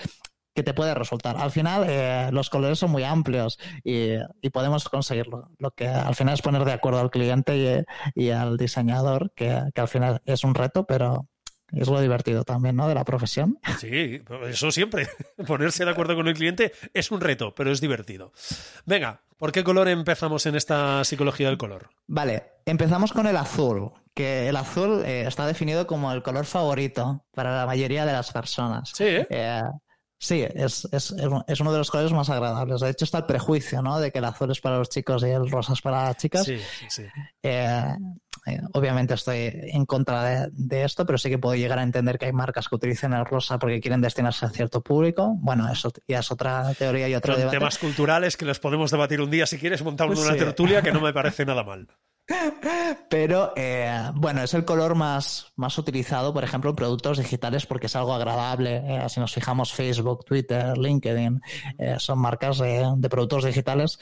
que te puede resultar. Al final, eh, los colores son muy amplios y, y, podemos conseguirlo. Lo que al final es poner de acuerdo al cliente y, y al diseñador, que, que al final es un reto, pero, es lo divertido también, ¿no? De la profesión. Sí, eso siempre. Ponerse de acuerdo con el cliente es un reto, pero es divertido. Venga, ¿por qué color empezamos en esta psicología del color? Vale, empezamos con el azul, que el azul eh, está definido como el color favorito para la mayoría de las personas. Sí, ¿eh? eh Sí, es, es, es, uno de los colores más agradables. De hecho, está el prejuicio, ¿no? De que el azul es para los chicos y el rosa es para las chicas. Sí, sí. Eh, eh, obviamente estoy en contra de, de, esto, pero sí que puedo llegar a entender que hay marcas que utilizan el rosa porque quieren destinarse a cierto público. Bueno, eso ya es otra teoría y otro Son debate. temas culturales que los podemos debatir un día si quieres montar una sí. tertulia que no me parece nada mal. Pero eh, bueno, es el color más, más utilizado, por ejemplo, en productos digitales porque es algo agradable. Eh, si nos fijamos, Facebook, Twitter, LinkedIn, eh, son marcas de, de productos digitales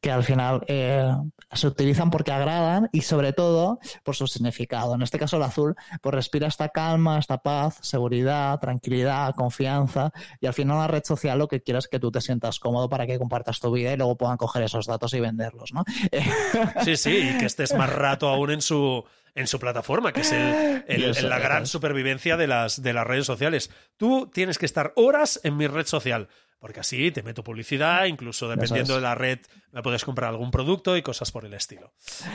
que al final eh, se utilizan porque agradan y sobre todo por su significado. En este caso el azul pues respira esta calma, esta paz, seguridad, tranquilidad, confianza y al final una red social lo que quieres es que tú te sientas cómodo para que compartas tu vida y luego puedan coger esos datos y venderlos, ¿no? Sí, sí, y que estés más rato aún en su en su plataforma, que es el, el, el, la gran supervivencia de las, de las redes sociales. Tú tienes que estar horas en mi red social, porque así te meto publicidad, incluso dependiendo de la red me puedes comprar algún producto y cosas por el estilo.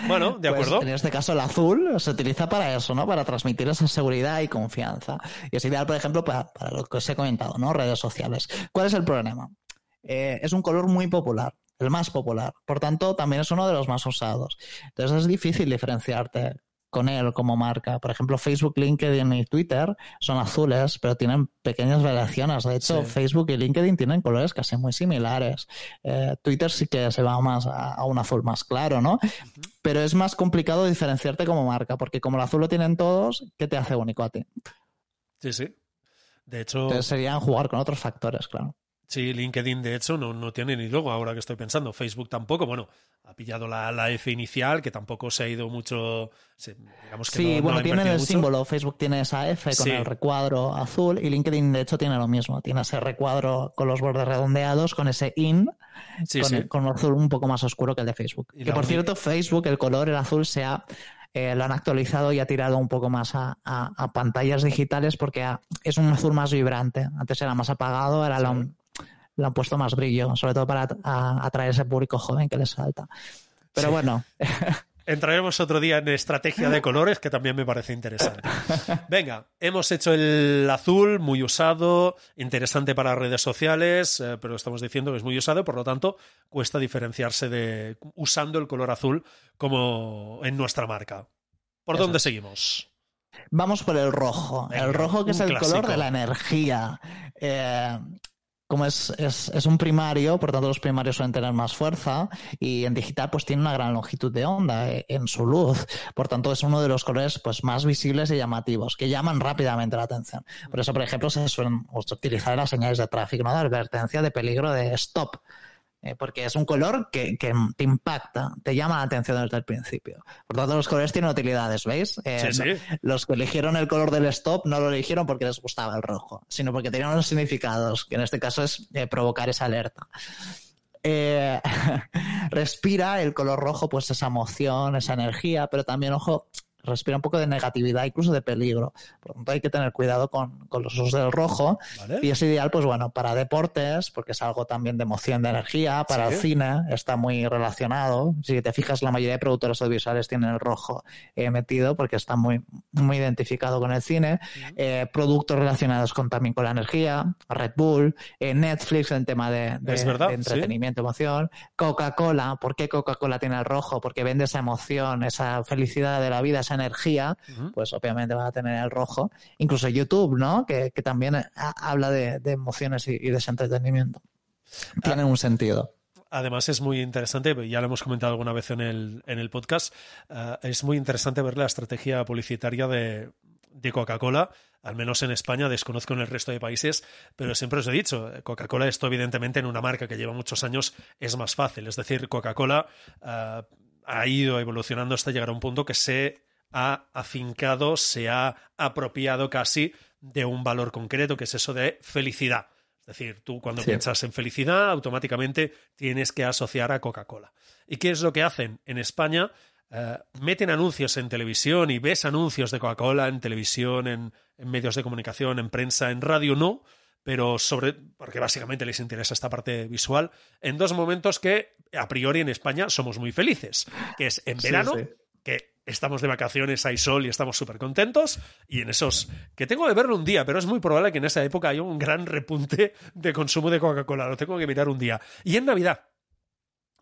Bueno, ¿de acuerdo? Pues en este caso el azul se utiliza para eso, ¿no? Para transmitir esa seguridad y confianza. Y es ideal, por ejemplo, para, para lo que os he comentado, ¿no? Redes sociales. ¿Cuál es el problema? Eh, es un color muy popular el más popular. Por tanto, también es uno de los más usados. Entonces es difícil diferenciarte con él como marca. Por ejemplo, Facebook, LinkedIn y Twitter son azules, pero tienen pequeñas variaciones. De hecho, sí. Facebook y LinkedIn tienen colores casi muy similares. Eh, Twitter sí que se va más a, a un azul más claro, ¿no? Uh -huh. Pero es más complicado diferenciarte como marca, porque como el azul lo tienen todos, ¿qué te hace único a ti? Sí, sí. De hecho. Entonces serían jugar con otros factores, claro. Sí, LinkedIn de hecho no, no tiene ni logo ahora que estoy pensando. Facebook tampoco. Bueno, ha pillado la, la F inicial que tampoco se ha ido mucho. se- digamos que Sí, no- no bueno, ha tienen el mucho. símbolo. Facebook tiene esa F con Sí. el recuadro azul y LinkedIn, de hecho, tiene lo mismo. Tiene ese recuadro con los bordes redondeados, con ese in, Sí, con, sí. el- con un azul un poco más oscuro que el de Facebook. Y Que por cierto, Facebook, el color, el azul, se ha, eh, lo han actualizado y ha tirado un poco más a, a- a pantallas digitales porque es un azul más vibrante. Antes era más apagado, ahora lo han, lo han puesto más brillo, sobre todo para a- atraer ese público joven que les falta. Pero Sí. bueno, Entraremos otro día en estrategia de colores, que también me parece interesante. Venga, hemos hecho el azul, muy usado, interesante para redes sociales, eh, pero estamos diciendo que es muy usado y por lo tanto cuesta diferenciarse de usando el color azul como en nuestra marca. ¿Por Eso dónde seguimos? Vamos por el rojo. Venga, el rojo que es el clásico. color de la energía. Eh, como es, es, es un primario, por tanto los primarios suelen tener más fuerza y en digital pues tiene una gran longitud de onda eh, en su luz. Por tanto es uno de los colores pues más visibles y llamativos que llaman rápidamente la atención. Por eso, por ejemplo, se suelen utilizar las señales de tráfico, ¿no? de advertencia, de peligro, de stop. Eh, porque es un color que, que te impacta, te llama la atención desde el principio. Por tanto, los colores tienen utilidades, ¿veis? Eh, Sí, sí. los que eligieron el color del stop no lo eligieron porque les gustaba el rojo, sino porque tenían unos significados, que en este caso es eh, provocar esa alerta. Eh, respira el color rojo, pues esa emoción, esa energía, pero también, ojo, respira un poco de negatividad, incluso de peligro. Por lo tanto, hay que tener cuidado con, con los usos del rojo. ¿Vale? Y es ideal, pues bueno, para deportes, porque es algo también de emoción, de energía, para Sí. el cine, está muy relacionado. Si te fijas, la mayoría de productores audiovisuales tienen el rojo eh, metido porque está muy, muy identificado con el cine. Eh, productos relacionados con, también con la energía, Red Bull, eh, Netflix en tema de entretenimiento, emoción. Coca-Cola, ¿por qué Coca-Cola tiene el rojo? Porque vende esa emoción, esa felicidad de la vida, esa energía, pues obviamente va a tener el rojo. Incluso YouTube, ¿no? Que, que también ha- habla de, de emociones y, y de ese entretenimiento. Tienen un sentido. Además es muy interesante, ya lo hemos comentado alguna vez en el, en el podcast, eh, es muy interesante ver la estrategia publicitaria de, de Coca-Cola, al menos en España, desconozco en el resto de países, pero siempre os he dicho, eh, Coca-Cola esto evidentemente en una marca que lleva muchos años es más fácil, es decir, Coca-Cola eh, ha ido evolucionando hasta llegar a un punto que se ha afincado, se ha apropiado casi de un valor concreto, que es eso de felicidad. Es decir, tú cuando Sí. piensas en felicidad, automáticamente tienes que asociar a Coca-Cola. ¿Y qué es lo que hacen en España? Eh, meten anuncios en televisión y ves anuncios de Coca-Cola en televisión, en, en medios de comunicación, en prensa, en radio no, pero sobre, porque básicamente les interesa esta parte visual, en dos momentos que a priori en España somos muy felices, que es en Sí, verano, sí. que estamos de vacaciones, hay sol y estamos súper contentos, y en esos, que tengo que verlo un día, pero es muy probable que en esa época haya un gran repunte de consumo de Coca-Cola, lo tengo que mirar un día. Y en Navidad,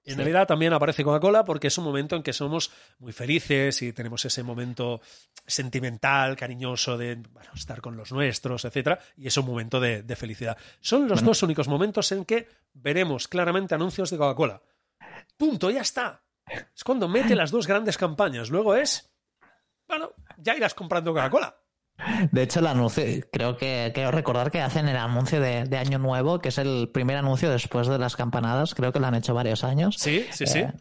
en Sí. Navidad también aparece Coca-Cola porque es un momento en que somos muy felices y tenemos ese momento sentimental, cariñoso de bueno, estar con los nuestros, etcétera, y es un momento de, de felicidad. Son los Bueno. dos únicos momentos en que veremos claramente anuncios de Coca-Cola. Punto, ya está. Es cuando mete las dos grandes campañas. Luego es, bueno, ya irás comprando Coca-Cola. De hecho, el anuncio, creo que quiero recordar que hacen el anuncio de, de Año Nuevo, que es el primer anuncio después de las campanadas. Creo que lo han hecho varios años. Sí, sí, sí. Eh,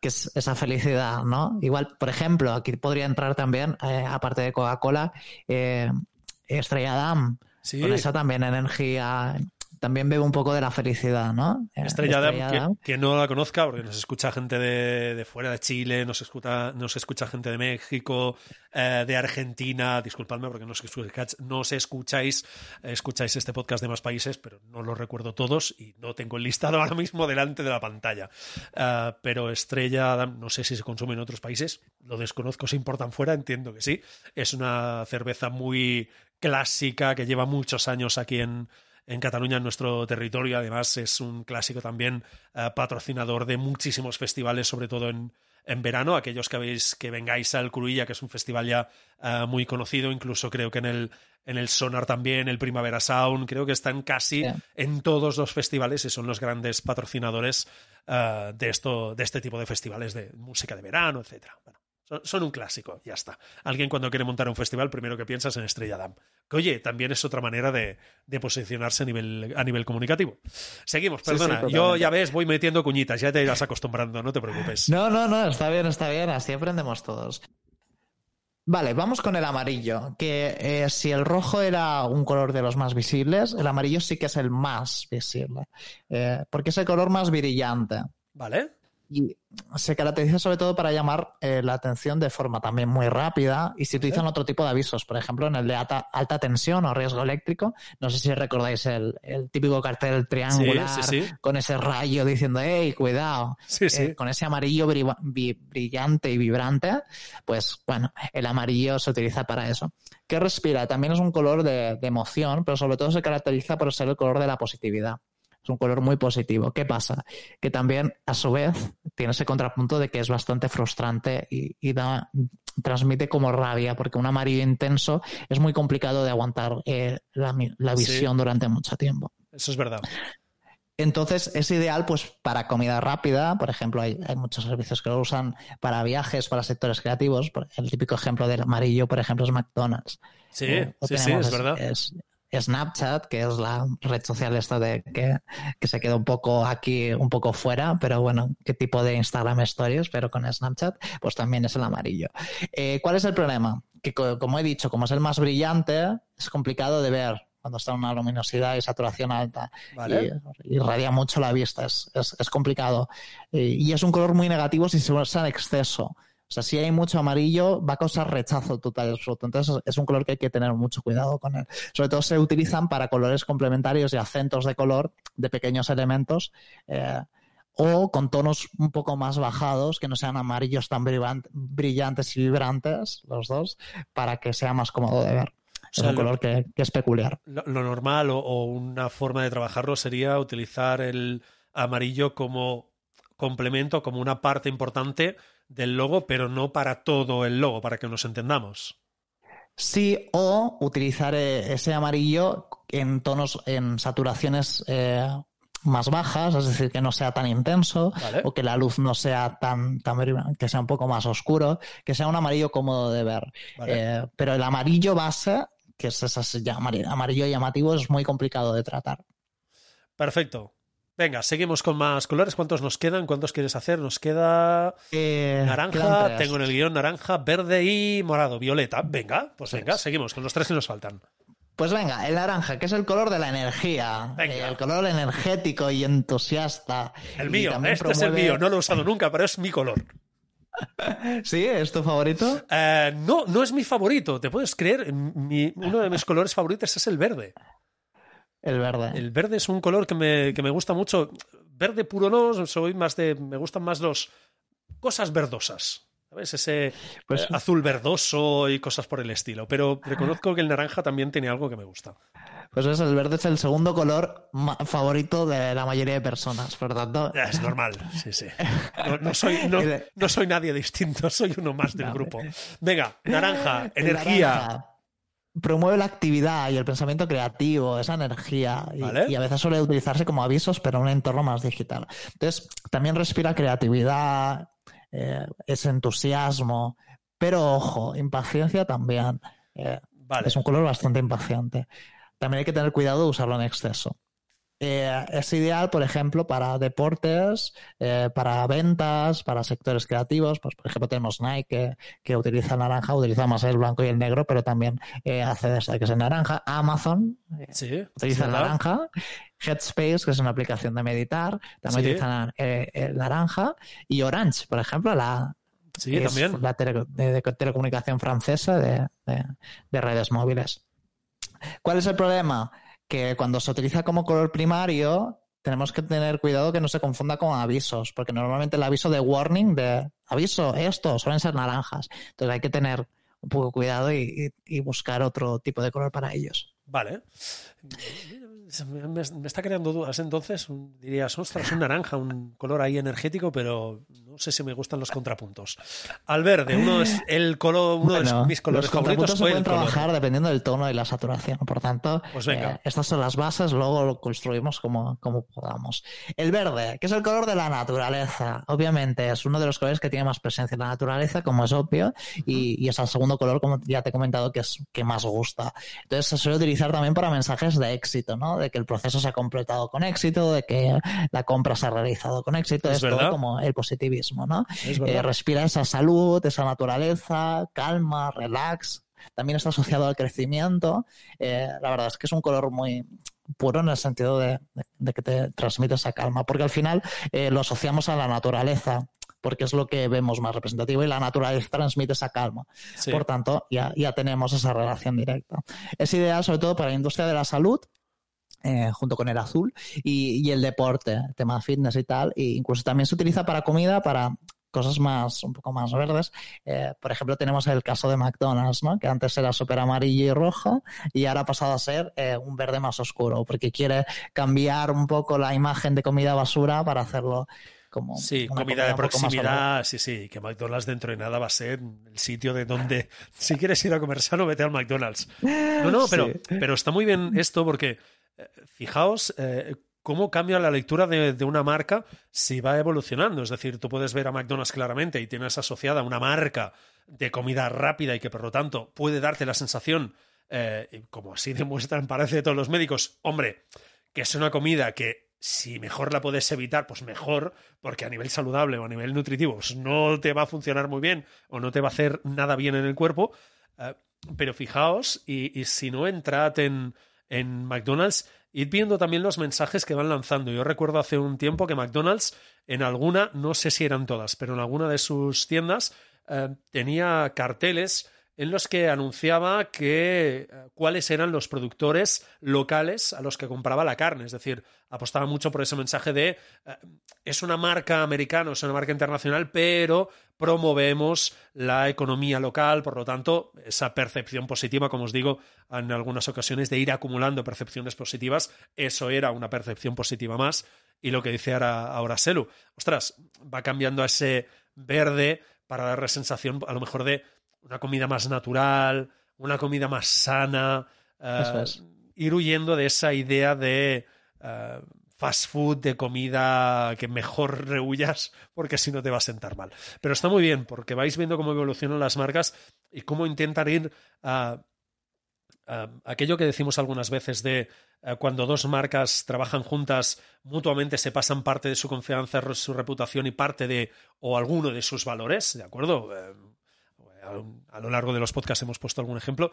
que es esa felicidad, ¿no? Igual, por ejemplo, aquí podría entrar también, eh, aparte de Coca-Cola, eh, Estrella Damm, Sí. con esa también energía, también bebe un poco de la felicidad, ¿no? Eh, Estrella Damm, que, que no la conozca, porque nos escucha gente de, de fuera de Chile, nos escucha, nos escucha gente de México, eh, de Argentina, disculpadme porque no os escucháis, no os escucháis, escucháis este podcast de más países, pero no los recuerdo todos y no tengo el listado ahora mismo delante de la pantalla. Eh, pero Estrella Damm, no sé si se consume en otros países, lo desconozco, se importan fuera, entiendo que sí. Es una cerveza muy clásica que lleva muchos años aquí en, en Cataluña, en nuestro territorio. Además, es un clásico también eh, patrocinador de muchísimos festivales, sobre todo en, en verano. Aquellos que, habéis, que vengáis al Cruilla, que es un festival ya eh, muy conocido, incluso creo que en el, en el Sonar también, el Primavera Sound, creo que están casi en todos los festivales y son los grandes patrocinadores eh, de, esto, de este tipo de festivales de música de verano, etcétera. Bueno, son, son un clásico, ya está. Alguien cuando quiere montar un festival, primero que piensas en Estrella Damm. Que oye, también es otra manera de, de posicionarse a nivel, a nivel comunicativo. Seguimos, Sí, sí, perdona. Yo ya ves, voy metiendo cuñitas, ya te irás acostumbrando, no te preocupes. No, no, no, está bien, está bien, así aprendemos todos. Vale, vamos con el amarillo, que eh, si el rojo era un color de los más visibles, el amarillo sí que es el más visible, eh, porque es el color más brillante ¿Vale? Y se caracteriza sobre todo para llamar eh, la atención de forma también muy rápida y se utilizan otro tipo de avisos, por ejemplo en el de alta, alta tensión o riesgo eléctrico, no sé si recordáis el, el típico cartel triangular sí, sí. con ese rayo diciendo, hey, cuidado, eh, con ese amarillo brillante y vibrante, pues bueno, el amarillo se utiliza para eso. ¿Qué respira? También es un color de, de emoción, pero sobre todo se caracteriza por ser el color de la positividad. Es un color muy positivo. ¿Qué pasa? Que también, a su vez, tiene ese contrapunto de que es bastante frustrante y, y da, transmite como rabia, porque un amarillo intenso es muy complicado de aguantar eh, la, Sí. visión durante mucho tiempo. Eso es verdad. Entonces es ideal pues para comida rápida, por ejemplo, hay, hay muchos servicios que lo usan para viajes, para sectores creativos. El típico ejemplo del amarillo, por ejemplo, es McDonald's. Sí, o sí, sí, es verdad. es- Snapchat, que es la red social esta de que, que se queda un poco aquí, un poco fuera, pero bueno, qué tipo de Instagram Stories, pero con Snapchat, pues también es el amarillo. Eh, ¿Cuál es el problema? Que co- como he dicho, como es el más brillante, es complicado de ver cuando está en una luminosidad y saturación alta Vale. y irradia mucho la vista, es, es- es complicado. Eh, y es un color muy negativo si se usa en exceso. O sea, si hay mucho amarillo, va a causar rechazo total absoluto. Entonces, es un color que hay que tener mucho cuidado con él. Sobre todo se utilizan para colores complementarios y acentos de color de pequeños elementos. eh, o con tonos un poco más bajados, que no sean amarillos tan brillan- brillantes y vibrantes, los dos, para que sea más cómodo de ver. Es sea, un lo- color que, que es peculiar. Lo, lo normal o, o una forma de trabajarlo sería utilizar el amarillo como complemento, como una parte importante del logo, pero no para todo el logo, para que nos entendamos. Sí, o utilizar eh, ese amarillo en tonos, en saturaciones eh, más bajas, es decir, que no sea tan intenso, Vale. o que la luz no sea tan, que sea un poco más oscuro, que sea un amarillo cómodo de ver. Vale. Eh, pero el amarillo base, que es ese amarillo llamativo, es muy complicado de tratar. Perfecto. Venga, seguimos con más colores. ¿Cuántos nos quedan? ¿Cuántos quieres hacer? Nos queda Eh, naranja, tengo en el guion naranja, verde y morado, violeta. Venga, pues venga, seguimos con los tres que nos faltan. Pues venga, el naranja, que es el color de la energía, Venga. eh, el color energético y entusiasta. El mío, este es el mío, no lo he usado nunca, pero es mi color. ¿Sí? ¿Es tu favorito? Eh, no, no es mi favorito, ¿te puedes creer? Mi- uno de mis colores favoritos es el verde. El verde. El verde es un color que me, que me gusta mucho. Verde puro no, soy más de. Me gustan más los. cosas verdosas. ¿Sabes? Ese Pues- eh, azul verdoso y cosas por el estilo. Pero reconozco que el naranja también tiene algo que me gusta. Pues es, el verde es el segundo color favorito de la mayoría de personas, por tanto. Ya, Es normal, sí, sí. No, no soy, no, soy nadie distinto, soy uno más del grupo. Venga, naranja, energía. naranja Promueve la actividad y el pensamiento creativo, esa energía. Y, Vale. y a veces suele utilizarse como avisos, pero en un entorno más digital. Entonces, también respira creatividad, eh, ese entusiasmo, pero ojo, impaciencia también. Eh, Vale. Es un color bastante impaciente. También hay que tener cuidado de usarlo en exceso. Eh, es ideal, por ejemplo, para deportes, eh, para ventas, para sectores creativos. Pues, por ejemplo, tenemos Nike que, que utiliza el naranja, utiliza más el blanco y el negro, pero también eh, hace de que es el naranja. Amazon eh, Sí, utiliza naranja. Headspace, que es una aplicación de meditar, también Sí. utiliza eh, el naranja. Y Orange, por ejemplo, la, Sí, también. la tele- de, de telecomunicación francesa de, de- de redes móviles. ¿Cuál es el problema? Que cuando se utiliza como color primario, tenemos que tener cuidado que no se confunda con avisos, porque normalmente el aviso de warning, de aviso, esto, suelen ser naranjas. Entonces hay que tener un poco cuidado y, y- y buscar otro tipo de color para ellos. Vale. Me, me está creando dudas entonces. Dirías, ostras, un naranja, un color ahí energético, pero no sé si me gustan los contrapuntos. Al verde, uno es el color, uno Bueno, de mis colores los contrapuntos favoritos fue pueden el color. trabajar dependiendo del tono y la saturación. Por tanto, Pues venga. eh, estas son las bases, luego lo construimos como, como podamos. El verde, que es el color de la naturaleza. Obviamente, es uno de los colores que tiene más presencia en la naturaleza, como es obvio, y, y es el segundo color, como ya te he comentado, que es que más gusta. Entonces, se suele utilizar también para mensajes de éxito, ¿no? De que el proceso se ha completado con éxito, de que la compra se ha realizado con éxito. Es Es, todo como el positivismo, ¿no? Es Eh, respira esa salud, esa naturaleza, calma, relax. También está asociado al crecimiento. Eh, la verdad es que es un color muy puro en el sentido de, de- de que te transmite esa calma, porque al final eh, lo asociamos a la naturaleza, porque es lo que vemos más representativo y la naturaleza transmite esa calma. Sí. Por tanto, ya, ya tenemos esa relación directa. Es ideal sobre todo para la industria de la salud, eh, junto con el azul, y, y el deporte, tema fitness y tal. E incluso también se utiliza para comida, para cosas más, un poco más verdes. Eh, por ejemplo, tenemos el caso de McDonald's, ¿no? que antes era súper amarillo y rojo y ahora ha pasado a ser eh, un verde más oscuro, porque quiere cambiar un poco la imagen de comida basura para hacerlo como Sí, una comida de proximidad, sí, sí, que McDonald's dentro de nada va a ser el sitio de donde, si quieres ir a comer sano, vete al McDonald's. No, no, pero, Sí. pero está muy bien esto porque, fijaos, eh, cómo cambia la lectura de, una marca si va evolucionando. Es decir, tú puedes ver a McDonald's claramente y tienes asociada una marca de comida rápida y que por lo tanto puede darte la sensación, eh, como así demuestran, parece todos los médicos, hombre, que es una comida que si mejor la puedes evitar, pues mejor, porque a nivel saludable o a nivel nutritivo pues no te va a funcionar muy bien o no te va a hacer nada bien en el cuerpo. Eh, pero fijaos, y, y si no entrad en, en McDonald's, id viendo también los mensajes que van lanzando. Yo recuerdo hace un tiempo que McDonald's, en alguna, no sé si eran todas, pero en alguna de sus tiendas eh, tenía carteles en los que anunciaba que eh, cuáles eran los productores locales a los que compraba la carne. Es decir, apostaba mucho por ese mensaje de eh, es una marca americana, es una marca internacional, pero promovemos la economía local, por lo tanto, esa percepción positiva, como os digo, en algunas ocasiones de ir acumulando percepciones positivas, eso era una percepción positiva más. Y lo que dice ahora, ahora Selu, ostras, va cambiando a ese verde para darle sensación a lo mejor de una comida más natural, una comida más sana, eh, es. ir huyendo de esa idea de eh, fast food, de comida que mejor rehuyas porque si no te va a sentar mal. Pero está muy bien porque vais viendo cómo evolucionan las marcas y cómo intentan ir a aquello que decimos algunas veces de eh, cuando dos marcas trabajan juntas, mutuamente se pasan parte de su confianza, su reputación y parte de, o alguno de sus valores, ¿de acuerdo? A, lo largo de los podcasts hemos puesto algún ejemplo.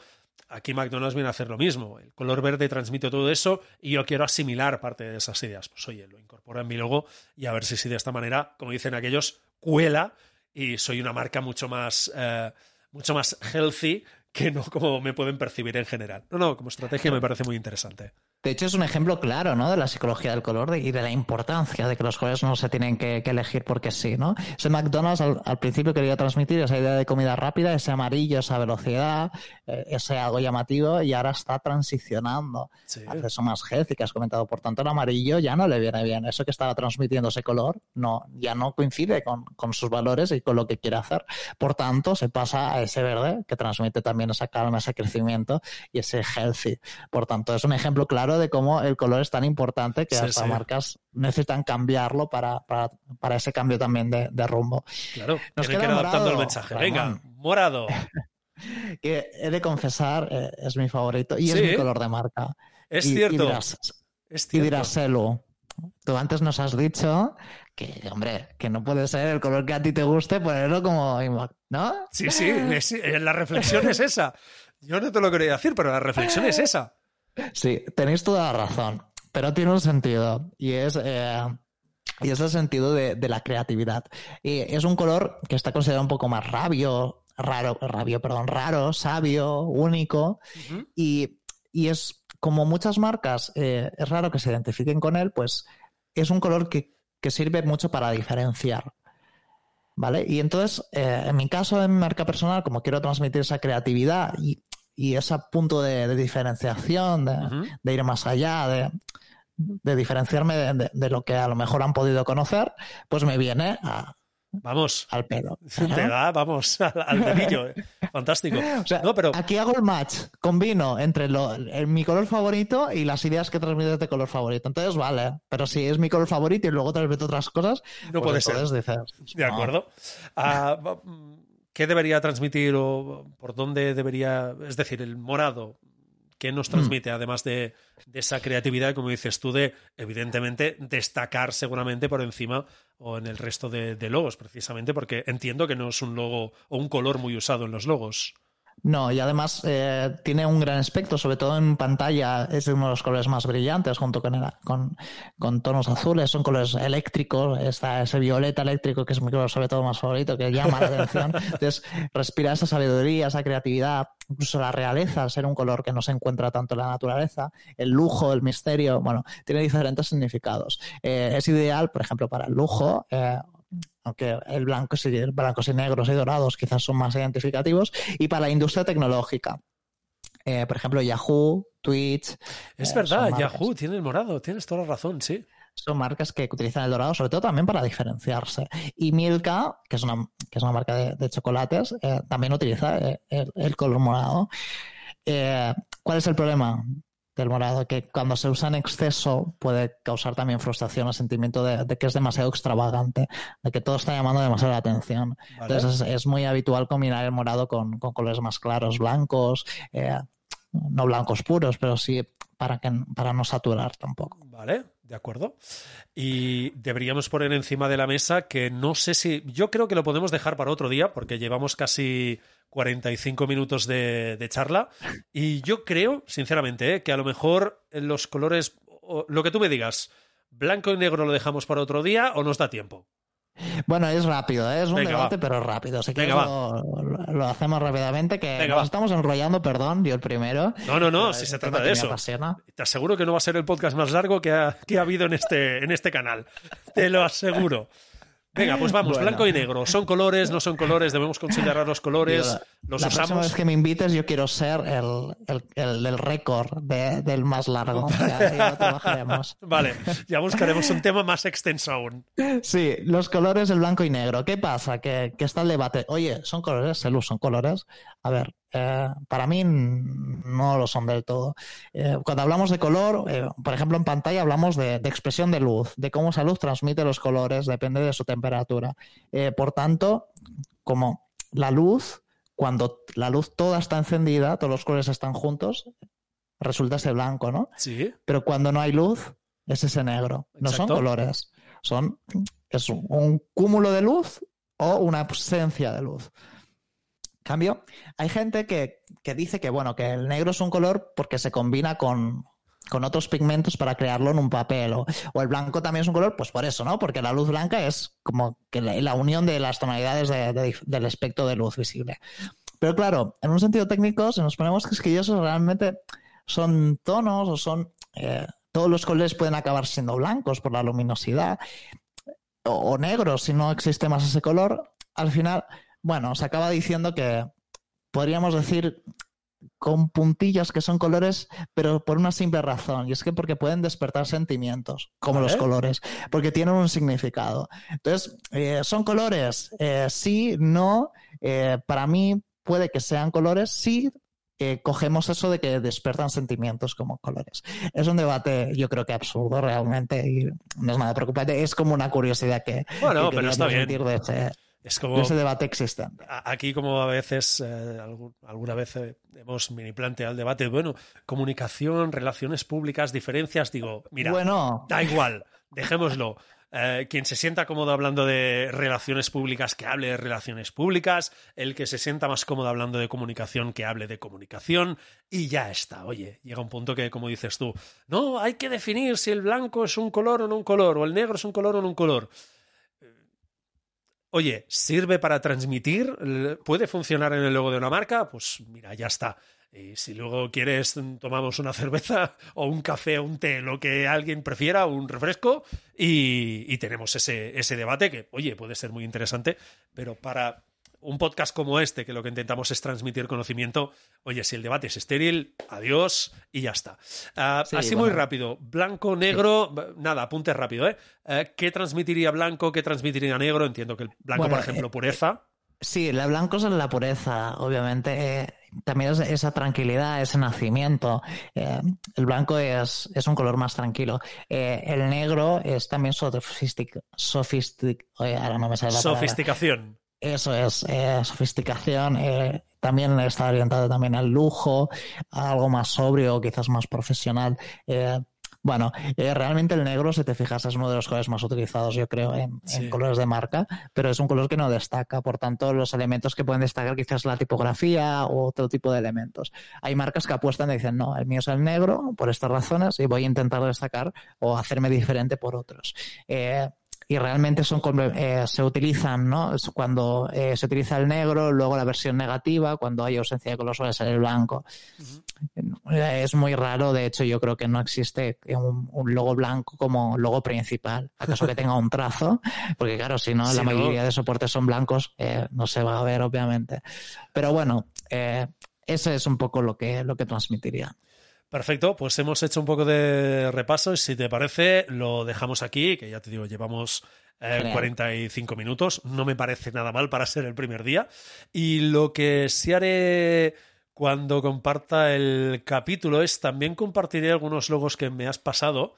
Aquí McDonald's viene a hacer lo mismo. El color verde transmite todo eso y yo quiero asimilar parte de esas ideas. Pues oye, lo incorporo en mi logo y a ver si, si de esta manera, como dicen aquellos, cuela y soy una marca mucho más, eh, mucho más healthy que no como me pueden percibir en general. No, no, como estrategia me parece muy interesante. De hecho, es un ejemplo claro, ¿no? De la psicología del color y de la importancia de que los colores no se tienen que, que elegir porque sí, ¿no? Ese McDonald's al, al principio quería transmitir esa idea de comida rápida, ese amarillo, esa velocidad, eh, ese algo llamativo y ahora está transicionando Sí. eso más healthy que has comentado. Por tanto, el amarillo ya no le viene bien. Eso que estaba transmitiendo ese color no, ya no coincide con, con sus valores y con lo que quiere hacer. Por tanto, se pasa a ese verde que transmite también esa calma, ese crecimiento y ese healthy. Por tanto, es un ejemplo claro de cómo el color es tan importante que Sí, hasta sí. marcas necesitan cambiarlo para, para, para ese cambio también de, de rumbo. Claro, Nos tienen que ir adaptando el morado, mensaje. Ramón. Venga, morado. Que he de confesar, eh, es mi favorito y Sí. es mi color de marca. Es Y- y cierto. dirás, es Y cierto. dirás, Selu, tú antes nos has dicho que, hombre, que no puede ser el color que a ti te guste ponerlo como... ¿No? Sí, sí, es- eh, la reflexión es esa. Yo no te lo quería decir, pero la reflexión es esa. Sí, tenéis toda la razón, pero tiene un sentido y es... eh, y es el sentido de, de la creatividad. Y es un color que está considerado un poco más rabio, raro, rabio, perdón, raro, sabio, único. Y, y es como muchas marcas, eh, es raro que se identifiquen con él, pues es un color que, que sirve mucho para diferenciar. ¿Vale? Y entonces, eh, en mi caso, en mi marca personal, como quiero transmitir esa creatividad y, y ese punto de, de diferenciación, de, de ir más allá, de, de diferenciarme de, de- de lo que a lo mejor han podido conocer, pues me viene a- Vamos. al pelo. Te da, vamos, al, al dedillo. eh. Fantástico. O sea, no, pero aquí hago el match, combino entre lo- el- mi color favorito y las ideas que transmite este color favorito. Entonces, vale, pero si es mi color favorito y luego transmite otras cosas, no pues puede ser. dices, De no. acuerdo. Ah, va- ¿Qué debería transmitir o por dónde debería, es decir, el morado, qué Mm. nos transmite, además de, de esa creatividad, como dices tú, de evidentemente destacar seguramente por encima o en el resto de, de logos, precisamente porque entiendo que no es un logo o un color muy usado en los logos. No, y además eh, tiene un gran aspecto, sobre todo en pantalla, es uno de los colores más brillantes junto con, el- con, con tonos azules, son colores eléctricos, está ese violeta eléctrico que es mi color sobre todo más favorito, que llama la atención. Entonces, respira esa sabiduría, esa creatividad, incluso la realeza, al ser un color que no se encuentra tanto en la naturaleza, el lujo, el misterio, bueno, tiene diferentes significados. Eh, es ideal, por ejemplo, para el lujo. eh, aunque el blanco, y- el blancos y negros y dorados quizás son más identificativos, y para la industria tecnológica. Eh, por ejemplo, Yahoo, Twitch. Es eh, verdad, Yahoo tiene el morado, tienes toda la razón, sí. Son marcas que utilizan el dorado, sobre todo también para diferenciarse. Y Milka, que es una, que es una marca de, de chocolates, eh, también utiliza el, el color morado. ¿Cuál es el problema del morado? Que cuando se usa en exceso puede causar también frustración o sentimiento de, de que es demasiado extravagante, de que todo está llamando demasiado la atención. Vale. Entonces es, es muy habitual combinar el morado con, con colores más claros, blancos, eh, no blancos puros, pero sí para, que, para no saturar tampoco. Vale, de acuerdo. Y deberíamos poner encima de la mesa que no sé si. Yo creo que lo podemos dejar para otro día, porque llevamos casi 45 minutos de, charla. Y yo creo, sinceramente, eh, que a lo mejor los colores. o lo que tú me digas, blanco y negro lo dejamos para otro día o nos da tiempo. Bueno, es rápido, ¿eh? es un Venga, debate, va. pero rápido. Venga, quieres lo, lo- lo hacemos rápidamente, que Venga, nos va. estamos enrollando, perdón, yo el primero. No, no, no, si se trata de que eso. Te aseguro que no va a ser el podcast más largo que ha, que ha habido en este, en este canal. Te lo aseguro. Venga, pues vamos, Bueno. blanco y negro. ¿Son colores? ¿No son colores? ¿Debemos considerar los colores? Digo, ¿Los la próxima usamos? vez que me invites, yo quiero ser el, el, el del récord de- del más largo. Ya, ya lo trabajaremos. Vale, ya buscaremos un tema más extenso aún. Sí, los colores, el blanco y negro. ¿Qué pasa? Que, que está el debate. Oye, ¿son colores? Selus, ¿son colores? A ver, eh, para mí no lo son del todo. Eh, cuando hablamos de color, eh, por ejemplo, en pantalla hablamos de, de expresión de luz, de cómo esa luz transmite los colores, depende de su temperatura. Por tanto, como la luz, cuando la luz toda está encendida, todos los colores están juntos, resulta ese blanco, ¿no? Sí, pero cuando no hay luz es ese negro. No son colores, son es un, un cúmulo de luz o una ausencia de luz. Cambio, hay gente que, que dice que bueno, que el negro es un color porque se combina con, con otros pigmentos para crearlo en un papel. O, el blanco también es un color, pues por eso, ¿no? Porque la luz blanca es como que la, unión de las tonalidades de- de- del espectro de luz visible. Pero claro, en un sentido técnico, si nos ponemos quisquillosos, realmente son tonos o son. eh, todos los colores pueden acabar siendo blancos por la luminosidad o negros si no existe más ese color. Al final, bueno, se acaba diciendo que podríamos decir con puntillas que son colores, pero por una simple razón, y es que porque pueden despertar sentimientos, como los colores, porque tienen un significado. Entonces, eh, ¿son colores? Eh, sí, no. Eh, para mí puede que sean colores, sí. cogemos eso de que despertan sentimientos como colores. Es un debate, yo creo que absurdo realmente y no es nada preocupante. Es como una curiosidad que, Bueno, que pero está bien. transmitir de ese, es como ese debate existente. aquí como a veces, eh, alguna vez eh, hemos mini planteado el debate, bueno, comunicación, relaciones públicas, diferencias, digo, mira, bueno, Da igual, dejémoslo. Eh, quien se sienta cómodo hablando de relaciones públicas, que hable de relaciones públicas. El que se sienta más cómodo hablando de comunicación, que hable de comunicación. Y ya está. Oye, llega un punto que, como dices tú, no, hay que definir si el blanco es un color o no un color, o el negro es un color o no un color. Oye, ¿sirve para transmitir? ¿Puede funcionar en el logo de una marca? Pues mira, ya está. Y si luego quieres, tomamos una cerveza o un café o un té, lo que alguien prefiera, un refresco, y, y tenemos ese, ese debate que, oye, puede ser muy interesante, pero para un podcast como este, que lo que intentamos es transmitir conocimiento, oye, si el debate es estéril, adiós y ya está. Ah, Sí, así muy rápido, blanco, negro, nada, apunte rápido, ¿eh? Eh, ¿Qué transmitiría blanco? ¿Qué transmitiría negro? Entiendo que el blanco, Bueno, por ejemplo, eh, pureza. Sí, la blanco es la pureza, obviamente. eh, también es esa tranquilidad, ese nacimiento. Eh, el blanco es, es un color más tranquilo. Eh, el negro es también sofistic, sofistic, oye, ahora no me sale la palabra. Eso es, eh, sofisticación. eh, también está orientado también al lujo, a algo más sobrio, quizás más profesional. Eh, bueno, eh, realmente el negro, si te fijas, es uno de los colores más utilizados, yo creo, en, colores de marca, pero es un color que no destaca. Por tanto, los elementos que pueden destacar quizás la tipografía o otro tipo de elementos. Hay marcas que apuestan y dicen, no, el mío es el negro por estas razones y voy a intentar destacar o hacerme diferente por otros. Eh, y realmente son eh, se utilizan, ¿no? Cuando eh, se utiliza el negro, luego la versión negativa, cuando hay ausencia de color suele ser el blanco. Eh, Es muy raro, de hecho yo creo que no existe un, un logo blanco como logo principal, acaso que tenga un trazo, porque claro, si no, la no- mayoría de soportes son blancos, eh, no se va a ver obviamente. Pero bueno, ese es un poco lo que, lo que transmitiría. Perfecto, pues hemos hecho un poco de repaso y si te parece lo dejamos aquí, que ya te digo, llevamos eh, Genial. 45 minutos, no me parece nada mal para ser el primer día. Y lo que sí haré cuando comparta el capítulo es también compartiré algunos logos que me has pasado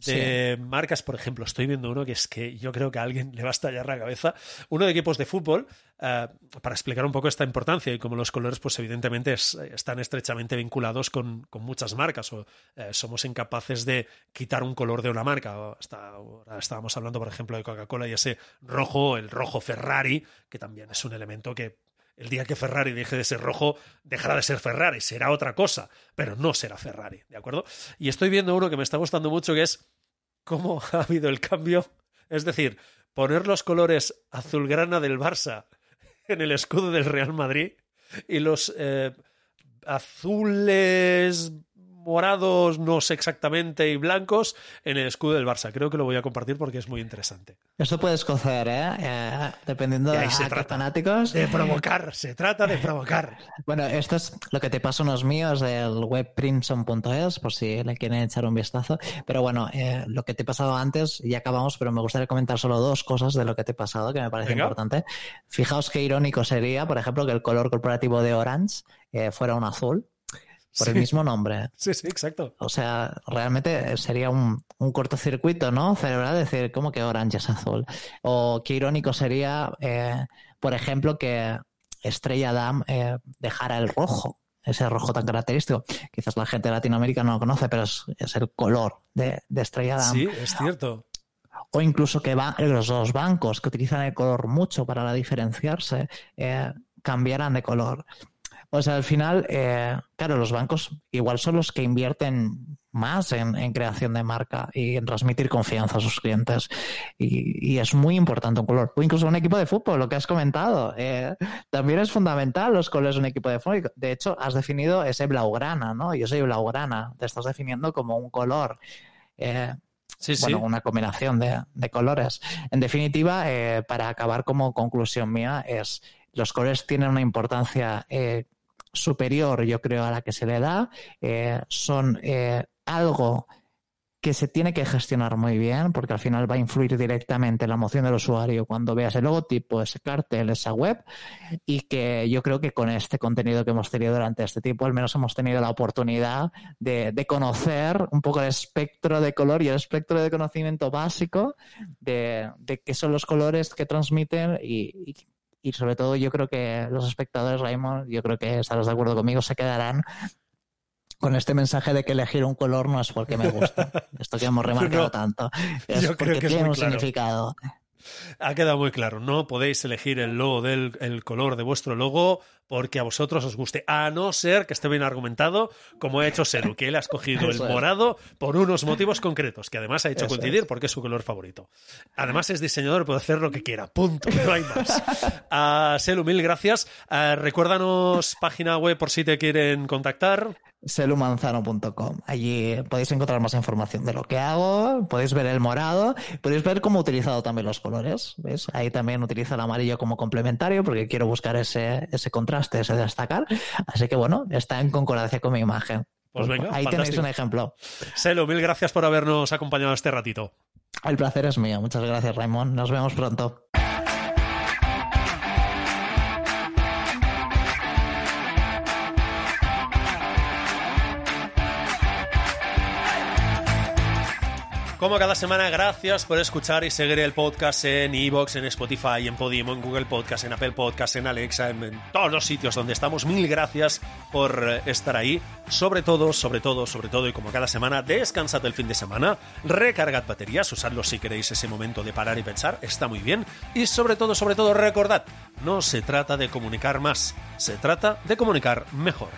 de marcas, por ejemplo, estoy viendo uno que es que yo creo que a alguien le va a estallar la cabeza, uno de equipos de fútbol, eh, para explicar un poco esta importancia y cómo los colores, pues evidentemente es- están estrechamente vinculados con, con muchas marcas o eh, somos incapaces de quitar un color de una marca. O Hasta ahora estábamos hablando, por ejemplo, de Coca-Cola y ese rojo, el rojo Ferrari, que también es un elemento que el día que Ferrari deje de ser rojo, dejará de ser Ferrari, será otra cosa, pero no será Ferrari, ¿de acuerdo? Y estoy viendo uno que me está gustando mucho, que es cómo ha habido el cambio. Es decir, poner los colores azulgrana del Barça en el escudo del Real Madrid y los eh, azules morados, no sé exactamente, y blancos en el escudo del Barça. Creo que lo voy a compartir porque es muy interesante. Esto puede escocer, ¿eh? Eh, dependiendo de ahí se a qué trata. fanáticos. De provocar, se trata de provocar. Bueno, esto es lo que te paso unos míos del web Primson.es, por si le quieren echar un vistazo. Pero bueno, eh, lo que te he pasado antes, ya acabamos, pero me gustaría comentar solo dos cosas de lo que te he pasado que me parece Venga. importante. Fijaos qué irónico sería, por ejemplo, que el color corporativo de Orange eh, fuera un azul, por el mismo nombre. Sí, sí, exacto. O sea, realmente sería un, un cortocircuito, ¿no? Cerebral decir, ¿cómo que Orange es azul? O qué irónico sería, eh, por ejemplo, que Estrella Damm eh, dejara el rojo, ese rojo tan característico. Quizás la gente de Latinoamérica no lo conoce, pero es, es el color de, de Estrella Damm. Sí, es cierto. O incluso que los dos bancos que utilizan el color mucho para diferenciarse eh, cambiaran de color. O sea, al final, eh, claro, los bancos igual son los que invierten más en, en creación de marca y en transmitir confianza a sus clientes. Y, y es muy importante un color. O incluso un equipo de fútbol, lo que has comentado. eh, también es fundamental los colores de un equipo de fútbol. De hecho, has definido ese blaugrana, ¿no? Yo soy blaugrana. Te estás definiendo como un color. Eh, Sí, sí. bueno, una combinación de, de colores. En definitiva, eh, para acabar como conclusión mía, es los colores tienen una importancia eh, superior, yo creo, a la que se le da. Eh, son eh, algo que se tiene que gestionar muy bien, porque al final va a influir directamente en la emoción del usuario cuando veas el logotipo, ese cartel, esa web, y que yo creo que con este contenido que hemos tenido durante este tiempo, al menos hemos tenido la oportunidad de, conocer un poco el espectro de color y el espectro de conocimiento básico de, de qué son los colores que transmiten y, y- y sobre todo yo creo que los espectadores, Raymond, yo creo que estarás de acuerdo conmigo, se quedarán con este mensaje de que elegir un color no es porque me gusta. Esto que hemos remarcado No, tanto. Es porque que tiene un claro. significado. Ha quedado muy claro. No podéis elegir el logo del el color de vuestro logo porque a vosotros os guste, a no ser que esté bien argumentado, como ha hecho Seru, que él ha escogido el morado por unos motivos concretos, que además ha hecho Eso coincidir es. porque es su color favorito. Además es diseñador, puede hacer lo que quiera, punto, no hay más. A Selu, mil gracias. Ah, recuérdanos página web por si te quieren contactar. selumanzano.com. Allí podéis encontrar más información de lo que hago, podéis ver el morado, podéis ver cómo he utilizado también los colores. ¿ves? Ahí también utilizo el amarillo como complementario porque quiero buscar ese, ese contraste, ese destacar. Así que bueno, está en concordancia con mi imagen. Pues venga, Ahí tenéis un ejemplo. Selu, mil gracias por habernos acompañado este ratito. El placer es mío. Muchas gracias, Raymond. Nos vemos pronto. Como cada semana, gracias por escuchar y seguir el podcast en Evox, en Spotify, en Podimo, en Google Podcast, en Apple Podcast, en Alexa, en, todos los sitios donde estamos. Mil gracias por eh, estar ahí. Sobre todo, sobre todo, sobre todo, y como cada semana, descansad el fin de semana, recargad baterías, usadlo si queréis ese momento de parar y pensar, está muy bien. Y sobre todo, sobre todo, recordad, no se trata de comunicar más, se trata de comunicar mejor.